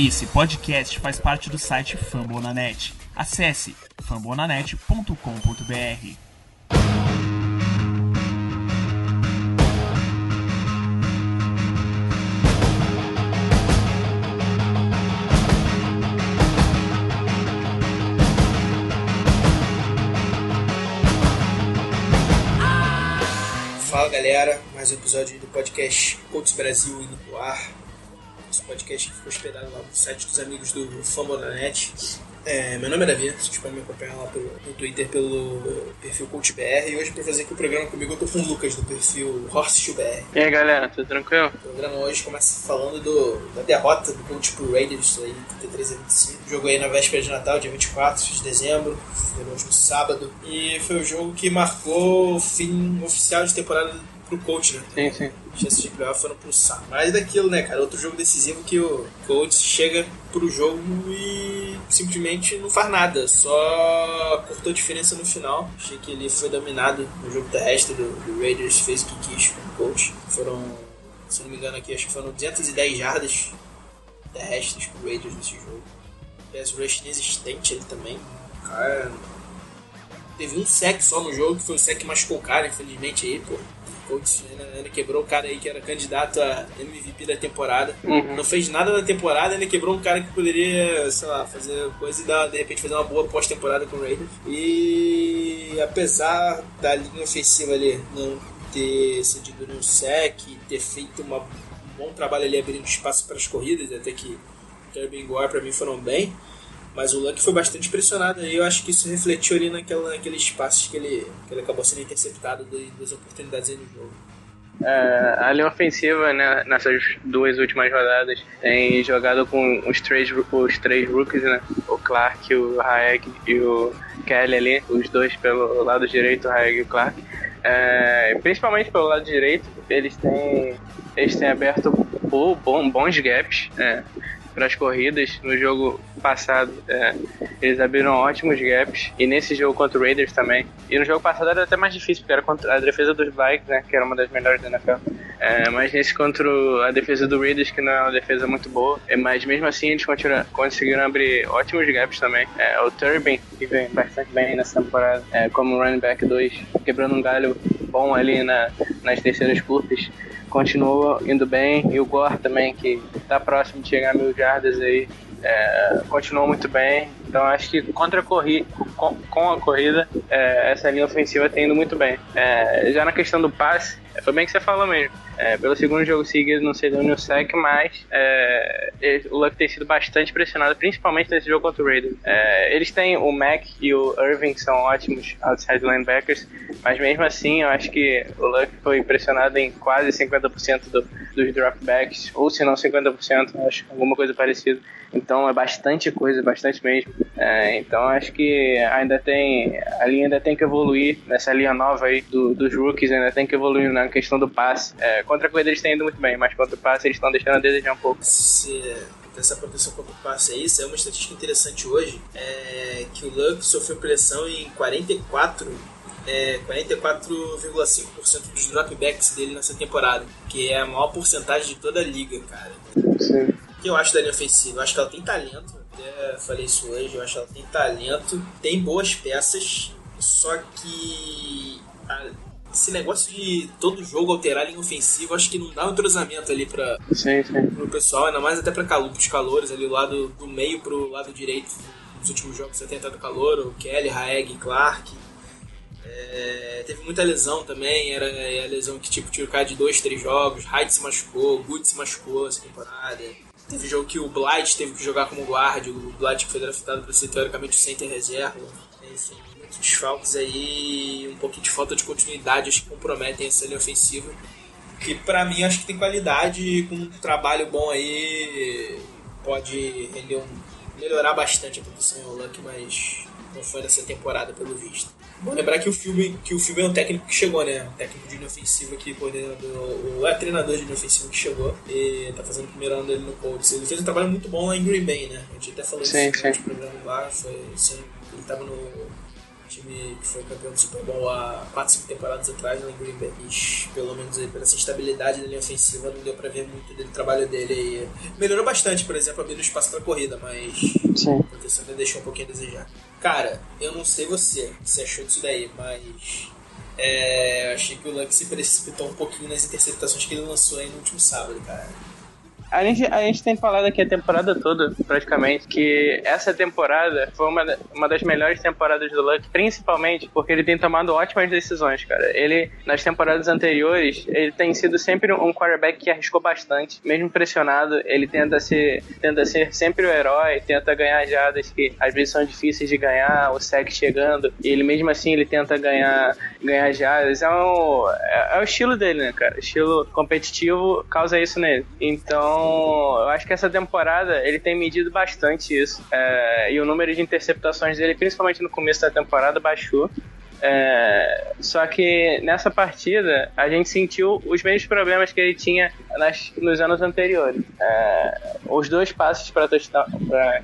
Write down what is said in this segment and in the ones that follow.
Esse podcast faz parte do site Fambonanet. Acesse fambonanet.com.br. Fala galera, mais um episódio do podcast Colts Brasil indo pro ar. Esse podcast que ficou hospedado lá no site dos amigos do Fambonanet. É, meu nome é Davi, vocês podem me acompanhar lá pelo, no Twitter pelo perfil CoachBR. E hoje, para fazer aqui o programa comigo, eu tô com o Lucas do perfil HorseBR. E aí galera, tudo tranquilo? O programa hoje começa falando do, da derrota do Coach pro Raiders, aí, 33 a 25. Jogo aí na véspera de Natal, dia 24 de dezembro, foi no último sábado. E foi o jogo que marcou o fim oficial de temporada pro coach, né? Sim, sim. chances de playoff foram pro saco. Mas daquilo, né, cara? Outro jogo decisivo que o coach chega pro jogo e simplesmente não faz nada. Só cortou a diferença no final. Achei que ele foi dominado no jogo terrestre do, do Raiders, fez o que quis com o coach. Foram, se não me engano aqui, acho que foram 210 jardas terrestres pro Raiders nesse jogo. Pass rush inexistente ele também. Cara, teve um sec só no jogo, que foi o sec que machucou o cara, infelizmente aí, pô. Coach ainda, ainda quebrou o cara aí que era candidato a MVP da temporada. Uhum. Não fez nada na temporada, ainda quebrou um cara que poderia, sei lá, fazer coisa e dar, de repente fazer uma boa pós-temporada com o Raiders. E apesar da linha ofensiva ali não ter cedido nenhum sec, ter feito uma, um bom trabalho ali abrindo espaço para as corridas, até que Kirby e Gore pra mim foram bem. Mas o Luck foi bastante pressionado e eu acho que isso refletiu ali naquela, naqueles espaços que ele, que ele acabou sendo interceptado de duas oportunidades aí no jogo. É, a linha ofensiva né, nessas duas últimas rodadas tem jogado com os três, os três rookies, né? O Clark, o Hayek e o Kelly ali, os dois pelo lado direito, o Hayek e o Clark. É, principalmente pelo lado direito, eles têm, eles têm aberto bons gaps. É, para as corridas. No jogo passado, é, eles abriram ótimos gaps. E nesse jogo contra o Raiders também. E no jogo passado era até mais difícil, porque era contra a defesa dos Vikings, né? Que era uma das melhores da NFL. É, mas nesse contra a defesa do Raiders, que não é uma defesa muito boa. É, mas mesmo assim, eles conseguiram abrir ótimos gaps também. É, o Turbin, que vem bastante bem nessa temporada, é, como running back 2, quebrando um galho bom ali na, nas terceiras curtas continuou indo bem. E o Gore também, que está próximo de chegar a mil jardas aí, é, continuou muito bem. Então acho que contra a corrida, com, com a corrida, é, essa linha ofensiva tem indo muito bem. É, já na questão do passe, foi bem que você falou mesmo. É, pelo segundo jogo seguido, não sei do Sec, mas é, ele- o Luck tem sido bastante pressionado, principalmente nesse jogo contra o Raiders. É, eles têm o Mac e o Irving, que são ótimos outside linebackers, mas mesmo assim eu acho que o Luck foi pressionado em quase 50% do, dos dropbacks, ou se não 50%, eu acho alguma coisa parecida. Então é bastante coisa, bastante mesmo. É, então acho que ainda tem. A linha ainda tem que evoluir nessa linha nova aí do- dos rookies, ainda tem que evoluir na questão do passe. É, contra a corrida eles têm indo muito bem, mas contra o passe eles estão deixando a desejar um pouco. Se essa proteção contra o passe aí, isso é uma estatística interessante hoje, é que o Luck sofreu pressão em 44 é, 44,5% dos dropbacks dele nessa temporada, que é a maior porcentagem de toda a liga, cara. Sim. O que eu acho da linha ofensiva? Eu acho que ela tem talento, até falei isso hoje, eu acho que ela tem talento, tem boas peças, só que a- esse negócio de todo jogo alterar a linha ofensiva, acho que não dá um entrosamento ali sim. pro pessoal, ainda mais até pra calo, pros calores, ali do lado do meio pro lado direito. Nos últimos jogos você tem entrado calor, o Kelly, Haeg, Clark. É, teve muita lesão também, era é, a lesão que tipo tinha o cara de dois, três jogos, Hyde se machucou, Good se machucou essa temporada. Teve jogo que o Blight teve que jogar como guarda, o Blight que foi draftado para ser teoricamente o center reserva. Enfim, muitos desfalques aí, um pouquinho de falta de continuidade, acho que comprometem essa linha ofensiva. Que pra mim acho que tem qualidade e com um trabalho bom aí pode render um, melhorar bastante a produção ao Luck, mas não foi nessa temporada pelo visto. Bom lembrar que o filme que o filme é um técnico que chegou, né? Um técnico de linha ofensiva que coordenador, o é treinador de linha ofensiva que chegou e tá fazendo o primeiro ano dele no Colts. Ele fez um trabalho muito bom lá em Green Bay, né? A gente até falou Sim, isso sim. no programa lá, foi assim, ele tava no time que foi campeão do Super Bowl há 4, 5 temporadas atrás no Green Bay. E, pelo menos aí, pela essa estabilidade da linha ofensiva, não deu pra ver muito do trabalho dele aí. Melhorou bastante, por exemplo, abrindo espaço pra corrida, mas Sim. a proteção ainda deixou um pouquinho a desejar. Cara, eu não sei você, você achou disso daí, mas é, eu achei que o Luck se precipitou um pouquinho nas interceptações que ele lançou aí no último sábado, cara. A gente, a gente tem falado aqui a temporada toda, praticamente, que essa temporada foi uma, uma das melhores temporadas do Luck, principalmente porque ele tem tomado ótimas decisões, cara. Ele, nas temporadas anteriores, ele tem sido sempre um quarterback que arriscou bastante, mesmo pressionado, ele tenta ser, tenta ser sempre o herói, tenta ganhar jadas que às vezes são difíceis de ganhar, o sec chegando, e ele mesmo assim ele tenta ganhar, ganhar jadas. É, um, é, é o estilo dele, né, cara? Estilo competitivo causa isso nele. Então, eu acho que essa temporada ele tem medido bastante isso. É, e o número de interceptações dele, principalmente no começo da temporada, baixou. É, só que nessa partida a gente sentiu os mesmos problemas que ele tinha nas, nos anos anteriores. É, os dois passes para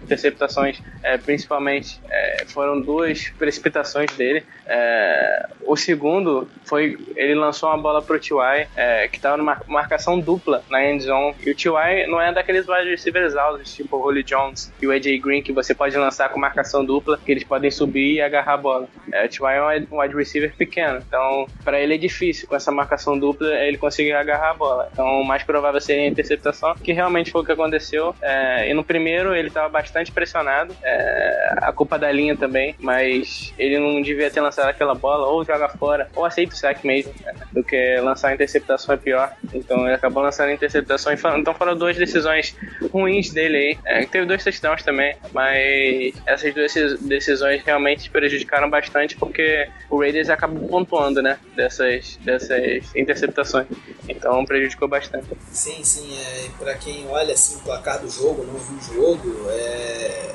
interceptações, é, principalmente, é, foram duas precipitações dele. É, o segundo foi ele lançou uma bola pro T.Y. é, que estava numa marcação dupla na end zone. E o T.Y. não é daqueles wide receivers altos, tipo o Holly Jones e o AJ Green, que você pode lançar com marcação dupla, que eles podem subir e agarrar a bola. O T.Y. é um um wide receiver pequeno, então para ele é difícil com essa marcação dupla ele conseguir agarrar a bola. Então o mais provável seria a interceptação, que realmente foi o que aconteceu. É, e no primeiro ele estava bastante pressionado, é, a culpa da linha também, mas ele não devia ter lançado aquela bola, ou joga fora, ou aceita o saque mesmo, né, do que lançar a interceptação é pior. Então ele acabou lançando a interceptação, então foram duas decisões ruins dele aí. É, teve dois touchdowns também, mas essas duas decis- decisões realmente prejudicaram bastante porque o Raiders acabou pontuando, né, dessas, dessas interceptações. Então prejudicou bastante. Sim, sim, é, pra quem olha assim o placar do jogo, não viu o jogo, é,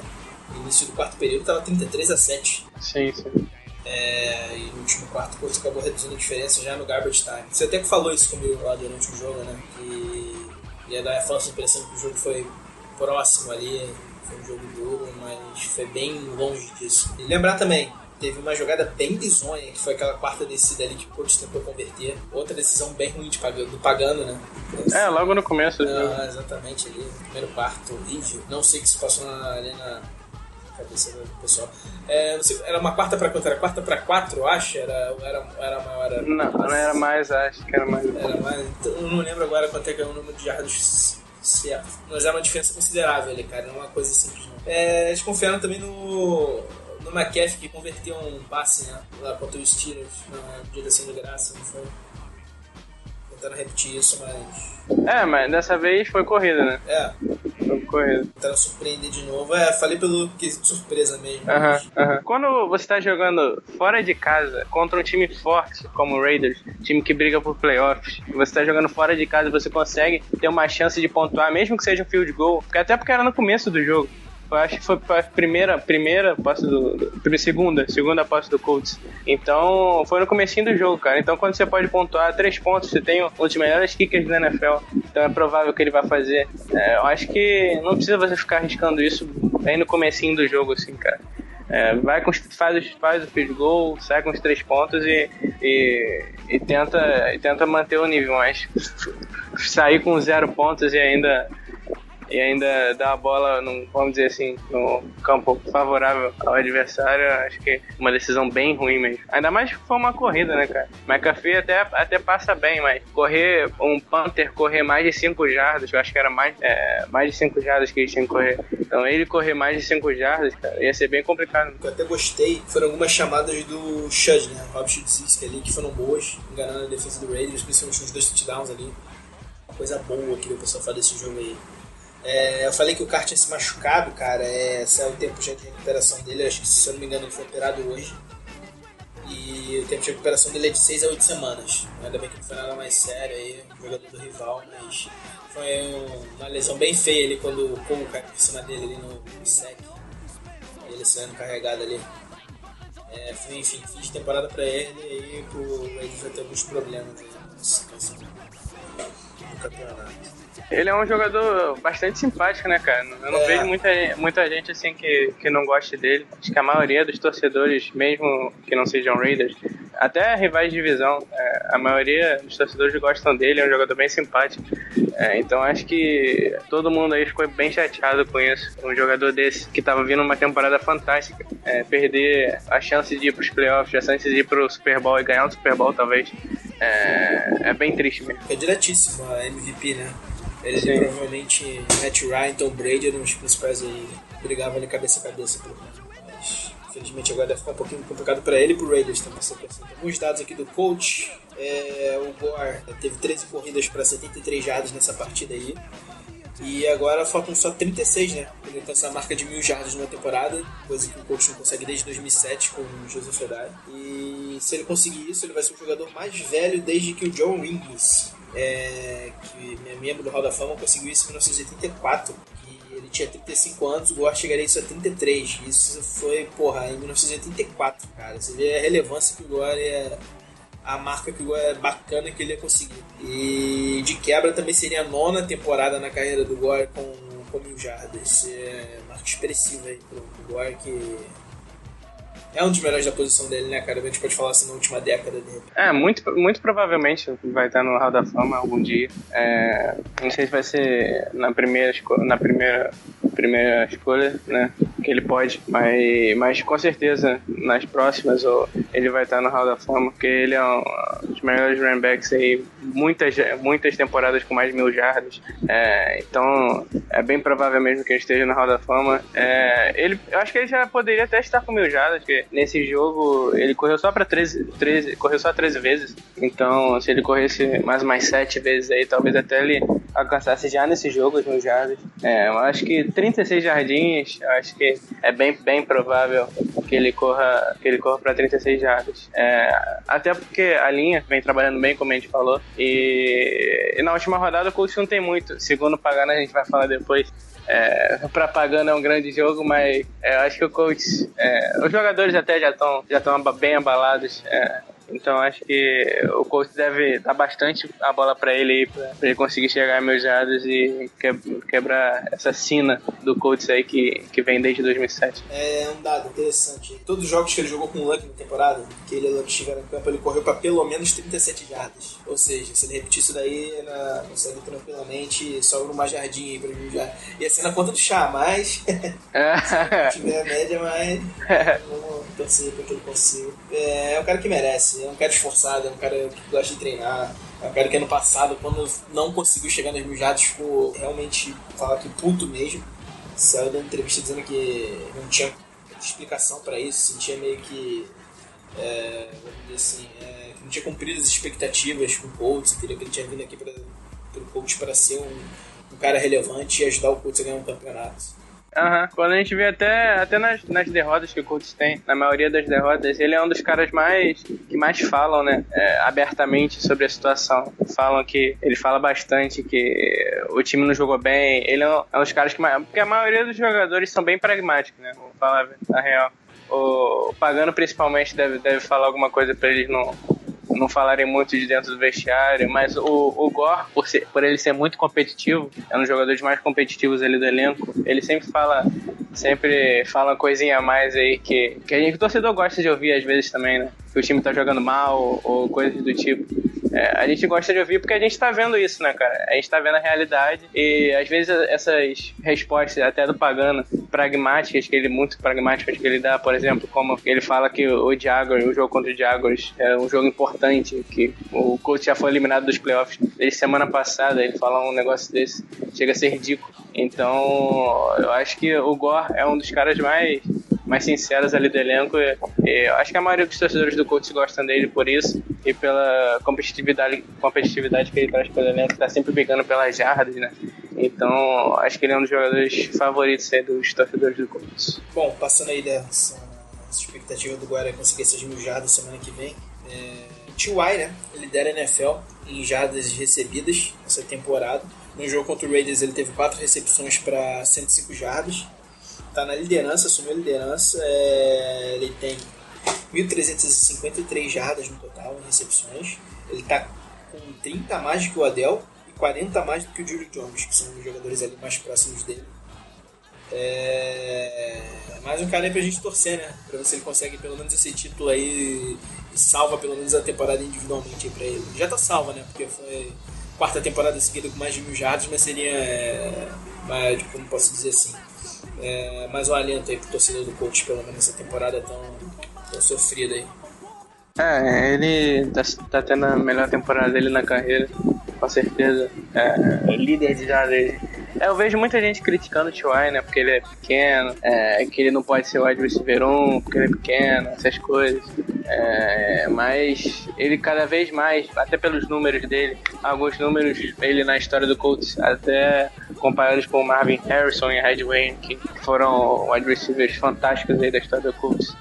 no início do quarto período tava 33 a 7. Sim, sim. É, e no último quarto o Colts acabou reduzindo a diferença já no garbage time. Você até que falou isso comigo lá durante o jogo, né? Que ia dar a falsa impressão que o jogo foi próximo ali, foi um jogo duro, mas foi bem longe disso. E lembrar também, teve uma jogada bem bizonha, que foi aquela quarta descida ali que o Colts tentou converter. Outra decisão bem ruim de pagando, do pagando, né? É, logo no começo. Ah, exatamente ali, no primeiro quarto, horrível. Não sei o que se passou na, ali na cabeça do pessoal. É, sei, era uma quarta pra quanto? Era quarta pra quatro, eu acho? Era, era, era maior. Era, Não, não era mais, acho que era mais. Era mais. então, Eu não lembro agora quanto é que é o número de jardas certo. Mas era uma diferença considerável ali, cara. Não é uma coisa simples, não. É, eles confiaram também no. No McCaffrey que converteu um passe, né? Lá contra os Steelers, na da sem graça, não foi? Tentando repetir isso, mas. É, mas dessa vez foi corrida, né? É, Foi corrida. tentaram surpreender de novo. É, falei pelo quesito surpresa mesmo. Aham, aham. Quando você tá jogando fora de casa contra um time forte como o Raiders, time que briga por playoffs, e você tá jogando fora de casa, você consegue ter uma chance de pontuar, mesmo que seja um field goal, até porque era no começo do jogo. Eu acho que foi a primeira, primeira posse do, do- segunda, segunda posse do Colts. Então, foi no comecinho do jogo, cara. Então, quando você pode pontuar três pontos, você tem um dos melhores kickers da NFL. Então, é provável que ele vai fazer. É, eu acho que não precisa você ficar arriscando isso bem no comecinho do jogo, assim, cara. É, vai com, faz, faz o field goal, sai com os três pontos e, e, e tenta, e tenta manter o nível, mas sair com zero pontos e ainda e ainda dar a bola, num, vamos dizer assim, no campo favorável ao adversário, acho que é uma decisão bem ruim mesmo. Ainda mais que foi uma corrida, né, cara? McAfee até, até passa bem, mas correr, um Panther correr mais de 5 jardas, eu acho que era mais, é, mais de 5 jardas que ele tinha que correr. Então ele correr mais de 5 jardas, cara, ia ser bem complicado. eu até gostei foram algumas chamadas do Shud, né? Rob Schudziski ali, que foram boas, enganando a defesa do Raiders, principalmente nos dois touchdowns ali. Coisa boa que o pessoal fala desse jogo aí. É, eu falei que o cara tinha se machucado, cara. É, saiu o tempo já de recuperação dele. Acho que, se eu não me engano, ele foi operado hoje. E o tempo de recuperação dele é de 6 a 8 semanas. Ainda bem que não foi nada mais sério aí, jogador do rival, mas foi um- uma lesão bem feia ali quando o Cole caiu por cima dele ali no, no sec. Ele saindo carregado ali. É, foi, enfim, fiz de temporada pra ele e aí Raiders vai ter alguns problemas situação do campeonato. Ele é um jogador bastante simpático, né, cara? Eu não É. vejo muita, muita gente assim que, que não goste dele. Acho que a maioria dos torcedores, mesmo que não sejam Raiders, até rivais de divisão, é, a maioria dos torcedores gostam dele, é um jogador bem simpático. É, então acho que todo mundo aí ficou bem chateado com isso. Um jogador desse que tava vindo uma temporada fantástica, é, perder a chance de ir pros playoffs, a chance de ir pro Super Bowl e ganhar um Super Bowl talvez, é, é bem triste mesmo. É diretíssimo a MVP, né? Ele Sim. provavelmente Matt Ryan, Tom Brady eram os principais aí. Brigavam ali cabeça a cabeça pelo menos. Mas infelizmente agora deve ficar um pouquinho complicado pra ele e pro Raiders também. essa questão. Alguns dados aqui do coach. É, o Gore teve 13 corridas para 73 jardas nessa partida aí. E agora faltam só 36, né? Ele alcançar a marca de mil jardas numa temporada, coisa que o coach não consegue desde 2007 com o Joseph Edai. E se ele conseguir isso, ele vai ser o jogador mais velho desde que o John Rings, é, que é membro do Hall da Fama, conseguiu isso em 1984. E ele tinha 35 anos, o Gore chegaria isso a 33. Isso foi, porra, em 1984, cara. Você vê a relevância que o Gore é a marca que é bacana que ele ia conseguir. E de quebra também seria a nona temporada na carreira do Gore com, com mil jardas. É marca expressiva aí pro Gore que é um dos melhores da posição dele, né, cara? A gente pode falar assim na última década dele. É, muito, muito provavelmente vai estar no Hall da Fama algum dia. É, não sei se vai ser na primeira, na primeira, primeira escolha, né? Que ele pode, mas, mas com certeza nas próximas ou ele vai estar no Hall da Fama, porque ele é um dos melhores running backs aí, muitas, muitas temporadas com mais de mil jardas. É, então é bem provável mesmo que ele esteja no Hall da Fama. É, ele, eu acho que ele já poderia até estar com mil jardas, porque nesse jogo ele correu só para 13, 13, correu só 13 vezes. Então, se ele corresse mais mais 7 vezes aí, talvez até ele alcançasse já nesse jogo as mil jardas. É, eu acho que 36 jardins, eu acho que é bem, bem provável que ele corra que ele corra para 36 jardas. É, até porque a linha vem trabalhando bem, como a gente falou. E, e na última rodada o Colts não tem muito. Segundo o Pagano, a gente vai falar depois. É, para Pagano é um grande jogo, mas é, eu acho que o Colts, é, os jogadores até já estão já bem abalados. é, então acho que o Colts deve dar bastante a bola para ele aí, pra, ele conseguir chegar a meus jardas e que- quebrar essa sina do Colts aí que, que vem desde 2007. É um dado interessante. Todos os jogos que ele jogou com o Luck na temporada, que ele e o Luck estiveram em campo, ele correu para pelo menos 37 jardas. Ou seja, se ele repetir isso daí, ele consegue tranquilamente sobra uma jardinha aí pra mim já. Ia ser na conta do chá, mas se tiver a média, mas vamos torcer pra que ele consiga. É, é um cara que merece, é um cara esforçado, é um cara que gosta de treinar. É um cara que ano passado, quando não conseguiu chegar nas mil jardas, ficou realmente, falar que puto mesmo. Saiu da entrevista dizendo que não tinha explicação pra isso, sentia meio que, é, vamos dizer assim, é, não tinha cumprido as expectativas com o Colts, entendeu? Que ele tinha vindo aqui para o Colts para ser um, um cara relevante e ajudar o Colts a ganhar um campeonato. Aham. Quando a gente vê até, até nas, nas derrotas que o Colts tem, na maioria das derrotas, ele é um dos caras mais que mais falam, né, é, abertamente sobre a situação. Falam que ele fala bastante que o time não jogou bem. Ele é um, é um dos caras que mais, porque a maioria dos jogadores são bem pragmáticos, né? Vou falar a real. O Pagano principalmente deve, deve falar alguma coisa pra eles não não falarem muito de dentro do vestiário, mas o, o Gore, por, ser, por ele ser muito competitivo, é um dos jogadores mais competitivos ali do elenco, ele sempre fala, sempre fala uma coisinha a mais aí que, que a gente, o torcedor gosta de ouvir às vezes também, né? Que o time tá jogando mal ou coisas do tipo. É, a gente gosta de ouvir porque a gente tá vendo isso, né, cara? A gente tá vendo a realidade e às vezes essas respostas, até do Pagano, pragmáticas, que ele muito pragmáticas que ele dá, por exemplo, como ele fala que o Jaguars, o jogo contra o Jaguars é um jogo importante, que o coach já foi eliminado dos playoffs desde semana passada, ele fala um negócio desse, chega a ser ridículo. Então, eu acho que o Gore é um dos caras mais mais sinceros ali do elenco. E, e eu acho que a maioria dos torcedores do Colts gostam dele por isso e pela competitividade, competitividade que ele traz pelo elenco, tá sempre brigando pelas jardas, né? Então, acho que ele é um dos jogadores favoritos aí dos torcedores do Colts. Bom, passando aí dessa expectativa do Guarani conseguir essas mil jardas semana que vem. É, T.Y., né? Lidera a NFL em jardas recebidas essa temporada. No jogo contra o Raiders ele teve quatro recepções para 105 jardas. Tá na liderança, assumiu a liderança. É, ele tem 1.353 jardas no total em recepções. Ele tá com 30 a mais que o Adel e 40 mais do que o Julio Jones, que são os jogadores ali mais próximos dele. É... Mais um cara aí pra gente torcer, né? Pra ver se ele consegue pelo menos esse título aí e salva pelo menos a temporada individualmente aí pra ele. Já tá salva, né? Porque foi quarta temporada seguida com mais de mil jardas, mas seria. É... Mais, como posso dizer assim? É... Mais um alento aí pro torcedor do coach, pelo menos essa temporada tão, tão sofrida aí. É, ele tá, tá tendo a melhor temporada dele na carreira, com certeza. É, líder de jardas é, eu vejo muita gente criticando o T.Y., né? Porque ele é pequeno, é, que ele não pode ser o wide receiver 1, porque ele é pequeno, essas coisas. É, mas ele cada vez mais, até pelos números dele, alguns números ele na história do Colts, até comparados com o Marvin Harrison e Red Wayne, que foram wide receivers fantásticos aí da história do Colts.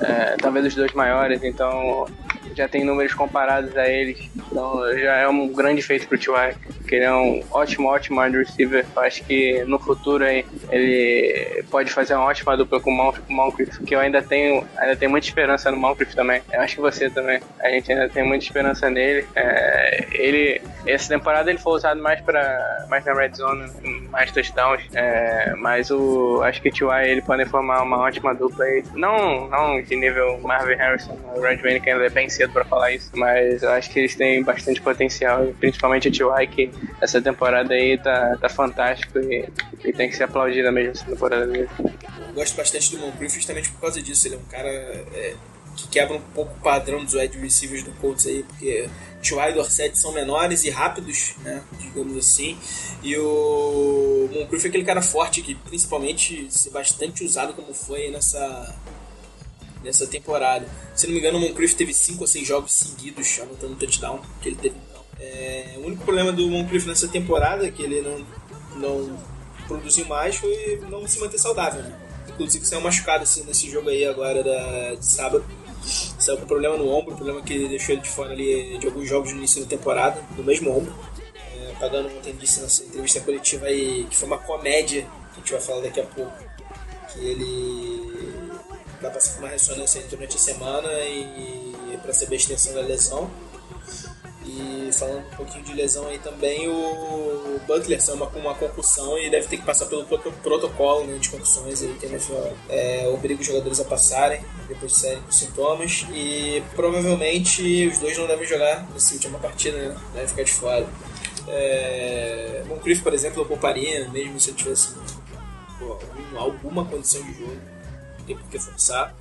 É, talvez os dois maiores, então já tem números comparados a eles. Então já é um grande feito pro T.Y. Que ele é um ótimo, ótimo wide receiver. Eu acho que no futuro aí, ele pode fazer uma ótima dupla com o Moncrief, que eu ainda tenho, ainda tenho muita esperança no Moncrief também. Eu acho que você também. A gente ainda tem muita esperança nele. É, ele, essa temporada ele foi usado mais para mais na red zone, mais touchdowns. É, mas o acho que o T.Y. ele pode formar uma ótima dupla aí. Não, não de nível Marvin Harrison, o Red que ainda é bem cedo para falar isso, mas eu acho que eles têm bastante potencial, principalmente o T.Y., que essa temporada aí tá, tá fantástico e, e tem que ser aplaudido mesmo essa temporada dele. Eu gosto bastante do Moncrief justamente por causa disso, ele é um cara é, que quebra um pouco o padrão dos wide receivers do Colts aí, porque T.Y. e Dorset são menores e rápidos, né, digamos assim, e o Moncrief é aquele cara forte que principalmente se bastante usado como foi nessa nessa temporada. Se não me engano, o Moncrief teve 5 ou 6 jogos seguidos anotando touchdown que ele teve. É, o único problema do Moncrief nessa temporada é que ele não, não produziu mais foi não se manter saudável. Né? Inclusive saiu machucado assim, nesse jogo aí agora da, de sábado. Saiu com problema no ombro, problema que deixou ele de fora ali de alguns jogos no início da temporada, no mesmo ombro. É, pagando ontem disse nessa entrevista coletiva aí que foi uma comédia, que a gente vai falar daqui a pouco. Que ele vai passar por uma ressonância durante a semana e para saber a extensão da lesão. E falando um pouquinho de lesão aí também, o Butler saiu com uma concussão e deve ter que passar pelo protocolo né, de concussões aí que a NFL é, obriga os jogadores a passarem depois de saírem com sintomas. E provavelmente os dois não devem jogar nessa última partida, né? Devem ficar de fora. É, Moncrief, por exemplo, eu pouparia, mesmo se eu tivesse pô, alguma condição de jogo tem por que forçar.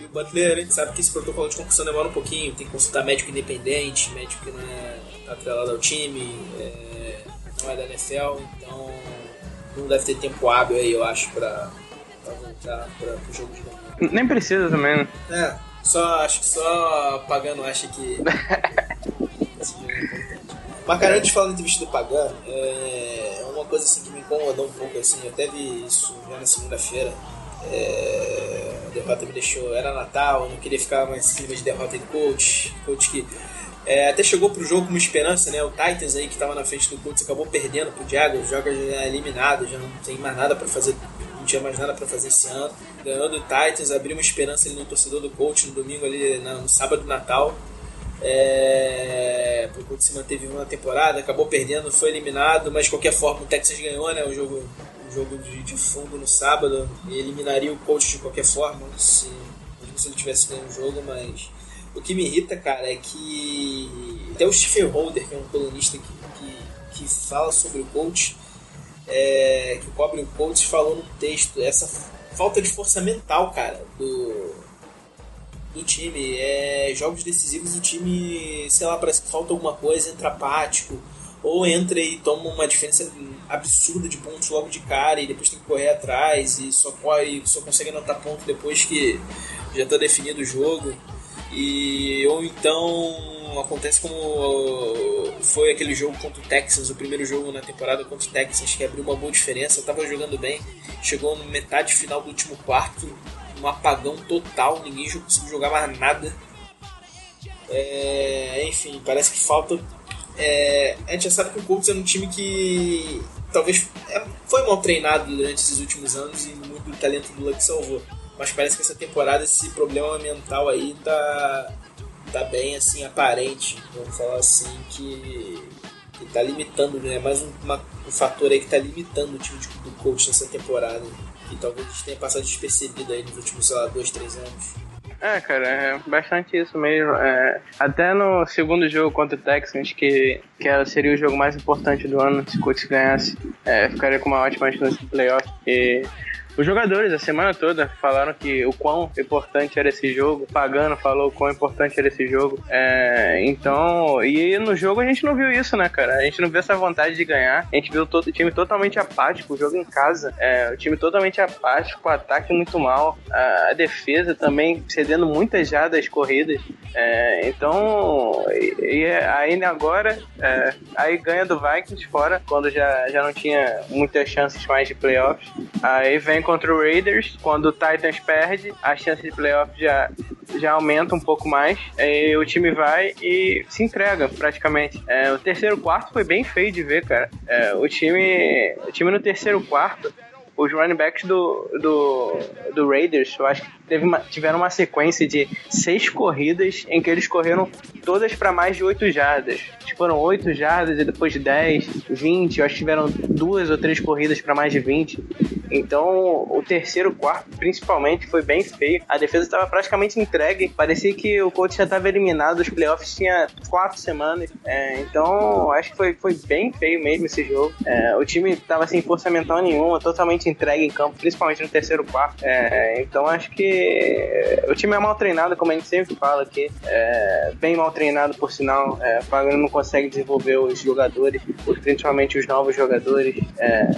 E o Butler, a gente sabe que esse protocolo de concussão demora um pouquinho, tem que consultar médico independente, médico que não é atrelado ao time, é, não é da NFL, então não deve ter tempo hábil aí, eu acho, pra, pra voltar para o jogo de novo. Nem precisa também, né? É, só, acho que só Pagano acha que esse jogo é importante. Mas, cara, antes de falar da entrevista do Pagano, é uma coisa assim que me incomodou um pouco, assim, eu até vi isso já na segunda-feira, é, a derrota me deixou. Era Natal, não queria ficar mais clima de derrota de coach. Coach que é, até chegou pro jogo com uma esperança, né? O Titans aí que estava na frente do Colts acabou perdendo pro Jaguars, joga já é eliminado, já não tem mais nada para fazer, não tinha mais nada para fazer esse ano. Ganhou do Titans, abriu uma esperança ali no torcedor do Colts no domingo ali, no sábado Natal. É, pro Colts se manter vivo na temporada, acabou perdendo, foi eliminado, mas de qualquer forma o Texas ganhou, né? O jogo jogo de, de fundo no sábado eliminaria o coach de qualquer forma, se, se ele tivesse ganho o jogo, mas o que me irrita, cara, é que até o Stephen Holder, que é um colunista que, que, que fala sobre o coach, é, que cobre o coach, falou no texto essa falta de força mental, cara, do, do time. É, jogos decisivos, o time, sei lá, parece que falta alguma coisa, entra apático ou entra e toma uma diferença absurda de pontos logo de cara e depois tem que correr atrás e só corre, só consegue anotar ponto depois que já está definido o jogo. E ou então acontece como foi aquele jogo contra o Texas, o primeiro jogo na temporada contra o Texas que abriu uma boa diferença, estava jogando bem, chegou no metade final do último quarto, um apagão total, ninguém conseguiu jogar mais nada. É, enfim, parece que falta é, a gente já sabe que o Colts é um time que talvez é, foi mal treinado durante esses últimos anos e muito do talento do Luck salvou. Mas parece que essa temporada esse problema mental aí tá, tá bem assim aparente, vamos falar assim, que, que tá limitando, né? Mais um, uma, um fator aí que tá limitando o time do coach nessa temporada. E talvez tenha passado despercebido aí nos últimos, sei lá, dois, três anos. É, cara, é bastante isso mesmo. É, até no segundo jogo contra o Texans, que, que seria o jogo mais importante do ano, se o Colts ganhasse, é, ficaria com uma ótima chance de playoff. E os jogadores, a semana toda, falaram que o quão importante era esse jogo. Pagano falou o quão importante era esse jogo. É, então, e no jogo a gente não viu isso, né, cara? A gente não viu essa vontade de ganhar. A gente viu todo, o time totalmente apático, o jogo em casa. É, o time totalmente apático, o ataque muito mal. A, a defesa também cedendo muitas jadas corridas. É, então, e, e aí agora, é, aí ganha do Vikings fora, quando já, já não tinha muitas chances mais de playoffs. Aí vem contra o Raiders, quando o Titans perde, a chance de playoff já, já aumenta um pouco mais. E o time vai e se entrega, praticamente. É, o terceiro quarto foi bem feio de ver, cara. É, o, time, o time no terceiro quarto os running backs do, do, do Raiders, eu acho que teve uma, tiveram uma sequência de seis corridas em que eles correram todas para mais de oito jardas. Foram oito jardas e depois 10, 20, eu acho que tiveram duas ou três corridas para mais de 20. Então, o terceiro quarto, principalmente, foi bem feio. A defesa estava praticamente entregue. Parecia que o coach já estava eliminado dos playoffs, tinha quatro semanas. É, então, acho que foi, foi bem feio mesmo esse jogo. É, o time estava sem força mental nenhuma, totalmente entregue em campo, principalmente no terceiro quarto. É, então, acho que o time é mal treinado, como a gente sempre fala aqui. É, bem mal treinado, por sinal. É, o Pagano não consegue desenvolver os jogadores, principalmente os novos jogadores. É,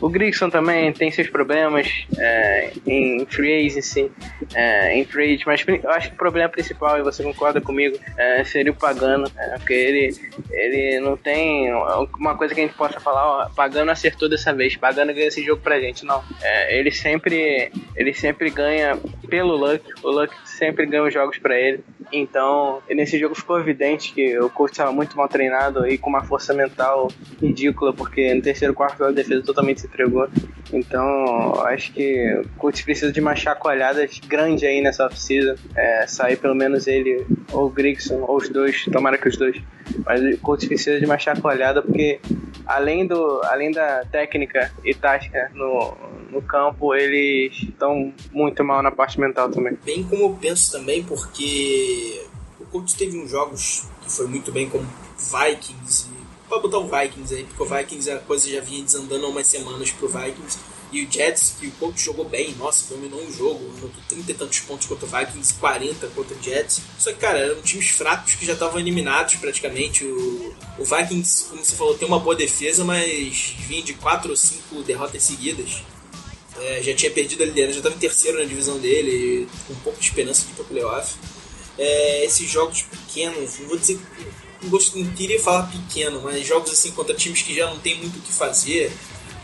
o Grigson também tem seus problemas é, em free agency, é, em trade, mas eu acho que o problema principal, e você concorda comigo, é, seria o Pagano, é, porque ele, ele não tem uma coisa que a gente possa falar, ó, Pagano acertou dessa vez, Pagano ganha esse jogo pra gente, não. É, ele sempre ele sempre ganha pelo Luck, o Luck sempre ganha os jogos para ele. Então, nesse jogo ficou evidente que o coach estava muito mal treinado e com uma força mental ridícula, porque no terceiro quarto a defesa totalmente se entregou. Então, acho que o coach precisa de uma chacoalhada grande aí nessa off-season. É, sair pelo menos ele, ou o Grigson, ou os dois, tomara que os dois. Mas o coach precisa de uma chacoalhada, porque além, do, além da técnica e tática no, no campo, eles estão muito mal na parte mental também. Bem como eu penso também, porque o Colts teve uns jogos que foi muito bem, como Vikings. Pode botar o Vikings aí, porque o Vikings a coisa já vinha desandando há umas semanas pro Vikings. E o Jets, que o Colts jogou bem, nossa, dominou um jogo, anotou 30 e tantos pontos contra o Vikings, 40 contra o Jets. Só que, cara, eram times fracos que já estavam eliminados praticamente. O, o Vikings, como você falou, tem uma boa defesa, mas vinha de 4 ou 5 derrotas seguidas. É, já tinha perdido a liderança, já estava em terceiro na divisão dele, com um pouco de esperança de ir para playoff. É, esses jogos pequenos, não vou dizer gosto, não queria falar pequeno, mas jogos assim contra times que já não tem muito o que fazer,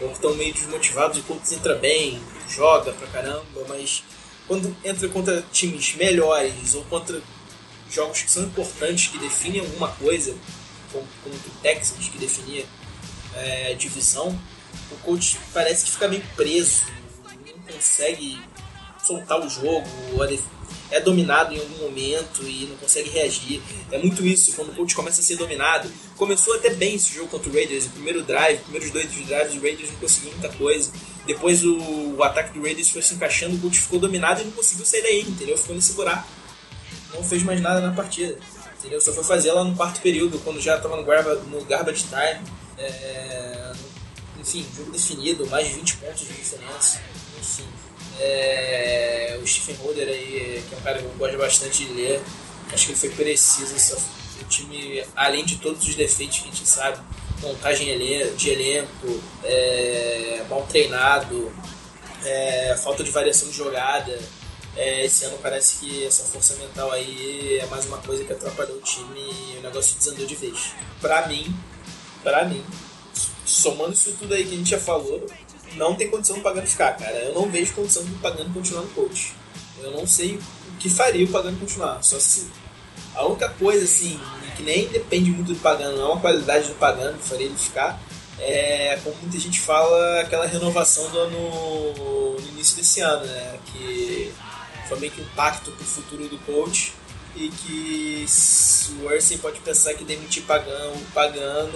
ou estão meio desmotivados, o Colts entra bem, joga pra caramba, mas quando entra contra times melhores ou contra jogos que são importantes, que definem alguma coisa, como, como o Texans, que definia é, divisão, o coach parece que fica meio preso consegue soltar o jogo, é dominado em algum momento e não consegue reagir. É muito isso, quando o coach começa a ser dominado. Começou até bem esse jogo contra o Raiders, o primeiro drive, os primeiros dois drives, o Raiders não conseguiu muita coisa. Depois o, o, ataque do Raiders foi se encaixando, o coach ficou dominado e não conseguiu sair daí, entendeu? Ficou nesse buraco. Não fez mais nada na partida, entendeu? Só foi fazer lá no quarto período, quando já estava no, garba, no garbage time. É, enfim, jogo definido, mais de 20 pontos de diferença enfim. É, o Stephen Holder aí, que é um cara que eu gosto bastante de ler, acho que ele foi preciso. O time, além de todos os defeitos que a gente sabe, montagem de elenco, é, mal treinado, é, falta de variação de jogada. É, esse ano parece que essa força mental aí é mais uma coisa que atrapalhou o time e o negócio desandou de vez. Pra mim, pra mim, somando isso tudo aí que a gente já falou, não tem condição do Pagano ficar, cara. Eu não vejo condição do Pagano continuar no coach. Eu não sei o que faria o Pagano continuar. Só se. A única coisa, assim, que nem depende muito do Pagano, não é uma qualidade do Pagano que faria ele ficar, é, como muita gente fala, aquela renovação do ano, no início desse ano, né? Que foi meio que um pacto pro futuro do coach. e que o Ursen pode pensar que demitir Pagano, Pagano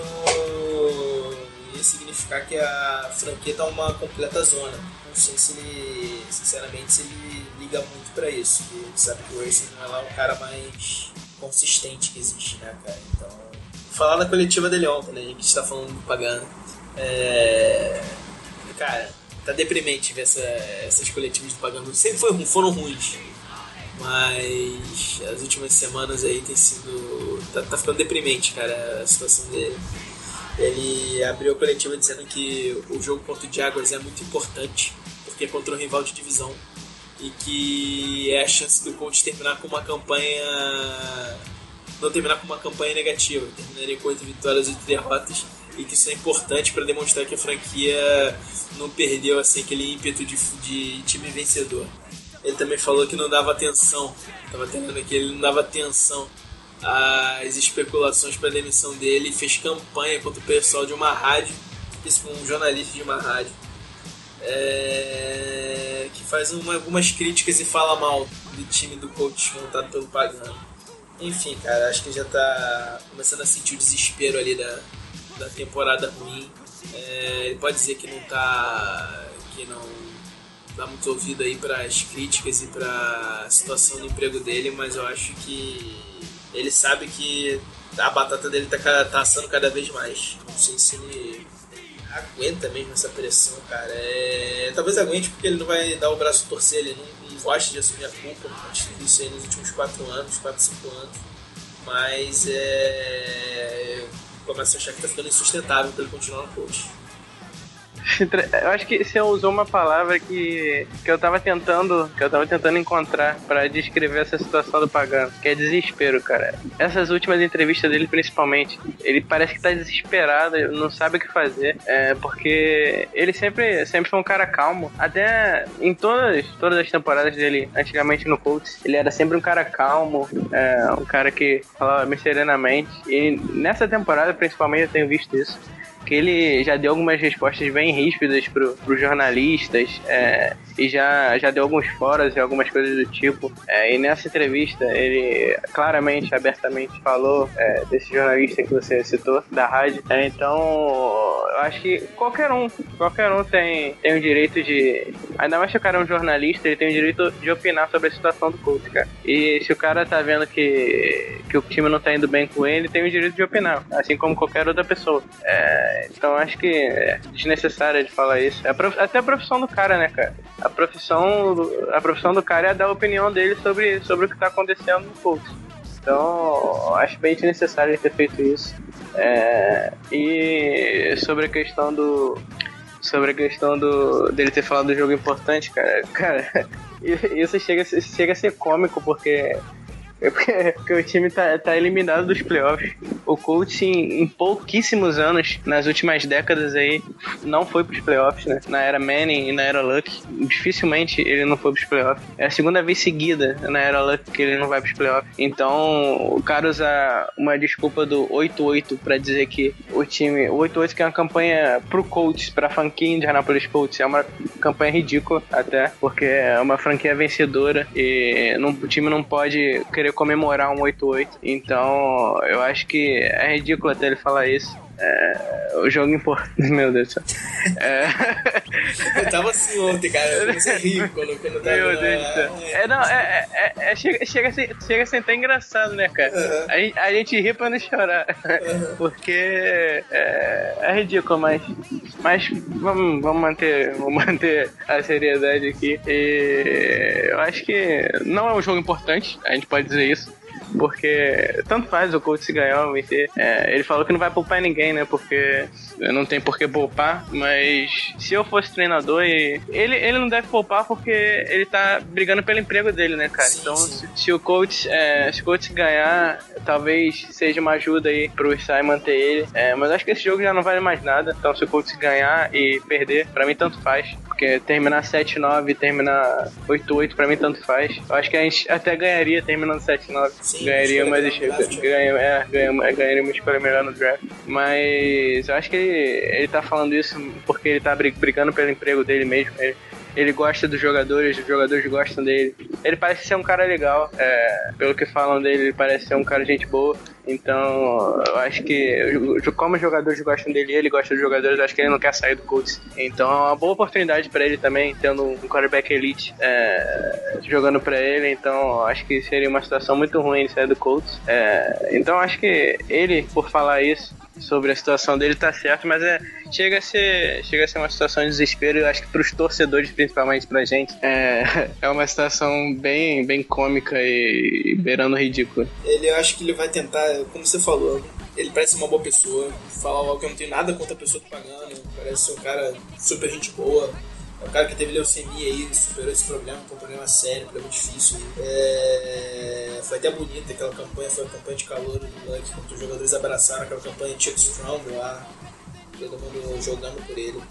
significar que a franquia tá uma completa zona. Não sei se ele, sinceramente, se ele liga muito para isso. Ele sabe que o Ursen não é lá o cara mais consistente que existe, né, cara? Então, falar da coletiva dele ontem, né? A gente está falando do Pagano. É... Cara, tá deprimente ver essa, essas coletivas do Pagano. Sempre foi, foram ruins mas as últimas semanas aí tem sido. Tá, tá ficando deprimente, cara, a situação dele. Ele abriu a coletiva dizendo que o jogo contra o Jaguars é muito importante, porque é contra um rival de divisão. E que é a chance do coach terminar com uma campanha. não terminar com uma campanha negativa, terminaria com oito vitórias e derrotas. E que isso é importante para demonstrar que a franquia não perdeu assim, aquele ímpeto de, de time vencedor. Ele também falou que não dava atenção, estava tendo aqui, ele não dava atenção às especulações para a demissão dele fez campanha contra o pessoal de uma rádio, isso um jornalista de uma rádio, é, que faz uma, algumas críticas e fala mal do time do coach montado pelo Pagano. Enfim, cara, acho que já está começando a sentir o desespero ali da, da temporada ruim. É, ele pode dizer que não tá. que não dá muito ouvido aí para as críticas e para a situação do emprego dele, mas eu acho que ele sabe que a batata dele tá, tá assando cada vez mais. Não sei se ele aguenta mesmo essa pressão, cara. É... Talvez aguente porque ele não vai dar o braço a torcer, ele não, não gosta de assumir a culpa. Isso aí nos últimos 4 anos, 4, 5 anos. Mas é. Começa a achar que tá ficando insustentável para ele continuar no coach. Eu acho que você usou uma palavra que, que eu tava tentando, que eu tava tentando encontrar para descrever essa situação do Pagano, que é desespero, cara. Essas últimas entrevistas dele, principalmente, ele parece que tá desesperado, não sabe o que fazer, é, porque ele sempre, sempre foi um cara calmo. Até em todas, todas as temporadas dele, antigamente no Colts, ele era sempre um cara calmo, é, um cara que falava me serenamente. E nessa temporada, principalmente, eu tenho visto isso que ele já deu algumas respostas bem ríspidas para os jornalistas é, e já, já deu alguns fóruns e algumas coisas do tipo. É, e nessa entrevista ele claramente, abertamente falou é, desse jornalista que você citou, da rádio. É, então, eu acho que qualquer um, qualquer um tem, tem o direito de. Ainda mais se o cara é um jornalista, ele tem o direito de opinar sobre a situação do coach, cara. E se o cara tá vendo que, que o time não tá indo bem com ele, tem o direito de opinar, assim como qualquer outra pessoa. É, então acho que é desnecessário de falar isso. É. Até a profissão do cara, né, cara? A profissão, do... a profissão do cara é dar a opinião dele sobre, sobre o que tá acontecendo no Colts. Então, acho bem desnecessário ter feito isso. É... E sobre a questão do. Sobre a questão do dele ter falado do jogo importante, cara. Cara, isso chega, chega a ser cômico, porque é porque, porque, o time tá, tá eliminado dos playoffs. O Colts, em, em, pouquíssimos anos, nas últimas décadas aí, não foi pros playoffs, né? Na era Manning e na era Luck, dificilmente ele não foi pros playoffs. É a segunda vez seguida na era Luck que ele não vai pros playoffs. Então, o cara usa uma desculpa do 8-8 pra dizer que o time. O 8-8 que é uma campanha pro Colts, pra franquia Indianapolis Colts, é uma campanha ridícula até, porque é uma franquia vencedora e não, o time não pode querer comemorar um 88. Então, eu acho que é ridículo até ele falar isso. É, o jogo importante. Meu Deus do céu. É... eu tava assim ontem, cara. Eu comecei a rir quando, quando tava. Meu Deus do céu. É, não, é, é, é, chega, chega, a ser, chega a ser até engraçado, né, cara? Uhum. A, a, gente ri pra não chorar. Uhum. Porque é, é, ridículo, mas. Mas vamos, vamos, manter, vamos manter a seriedade aqui. E eu acho que não é um jogo importante, a gente pode dizer isso porque tanto faz o se ganhar ou vencer. É, ele falou que não vai poupar ninguém, né? Porque não tem por que poupar, mas se eu fosse treinador, ele, ele não deve poupar porque ele tá brigando pelo emprego dele, né, cara? Sim, então, sim. Se, se, o coach, é, se o coach ganhar, talvez seja uma ajuda aí pro Sai manter ele. É, mas acho que esse jogo já não vale mais nada. Então, se o coach ganhar e perder, para mim tanto faz. Porque terminar 7-9, terminar 8-8, pra mim tanto faz. Eu acho que a gente até ganharia terminando 7-9. Ganharia, mas ganha, é, ganha, ganharia uma escolha melhor no draft. Mas eu acho que ele, ele tá falando isso porque ele tá brigando pelo emprego dele mesmo. Ele, ele gosta dos jogadores, os jogadores gostam dele. ele parece ser um cara legal. É, pelo que falam dele, ele parece ser um cara de gente boa. Então, eu acho que, como os jogadores gostam dele, ele gosta dos jogadores, eu acho que ele não quer sair do Colts. Então, é uma boa oportunidade para ele também, tendo um quarterback elite é, jogando para ele. Então, acho que seria uma situação muito ruim ele sair do Colts. É, então, acho que ele, por falar isso, sobre a situação dele tá certo, mas é, chega, a ser, chega a ser uma situação de desespero. Eu acho que pros torcedores, principalmente pra gente, é, é uma situação bem, bem cômica e, e beirando ridículo. Ele, eu acho que ele vai tentar, como você falou, ele parece uma boa pessoa. Fala logo que eu não tenho nada contra a pessoa que tá pagando. Parece ser um cara super gente boa. É um cara que teve leucemia aí, superou esse problema, foi um problema sério, um problema difícil. É... Foi até bonita aquela campanha, foi a campanha de calor do Luck, quando os jogadores abraçaram aquela campanha Chuck Strong lá, todo mundo jogando por ele.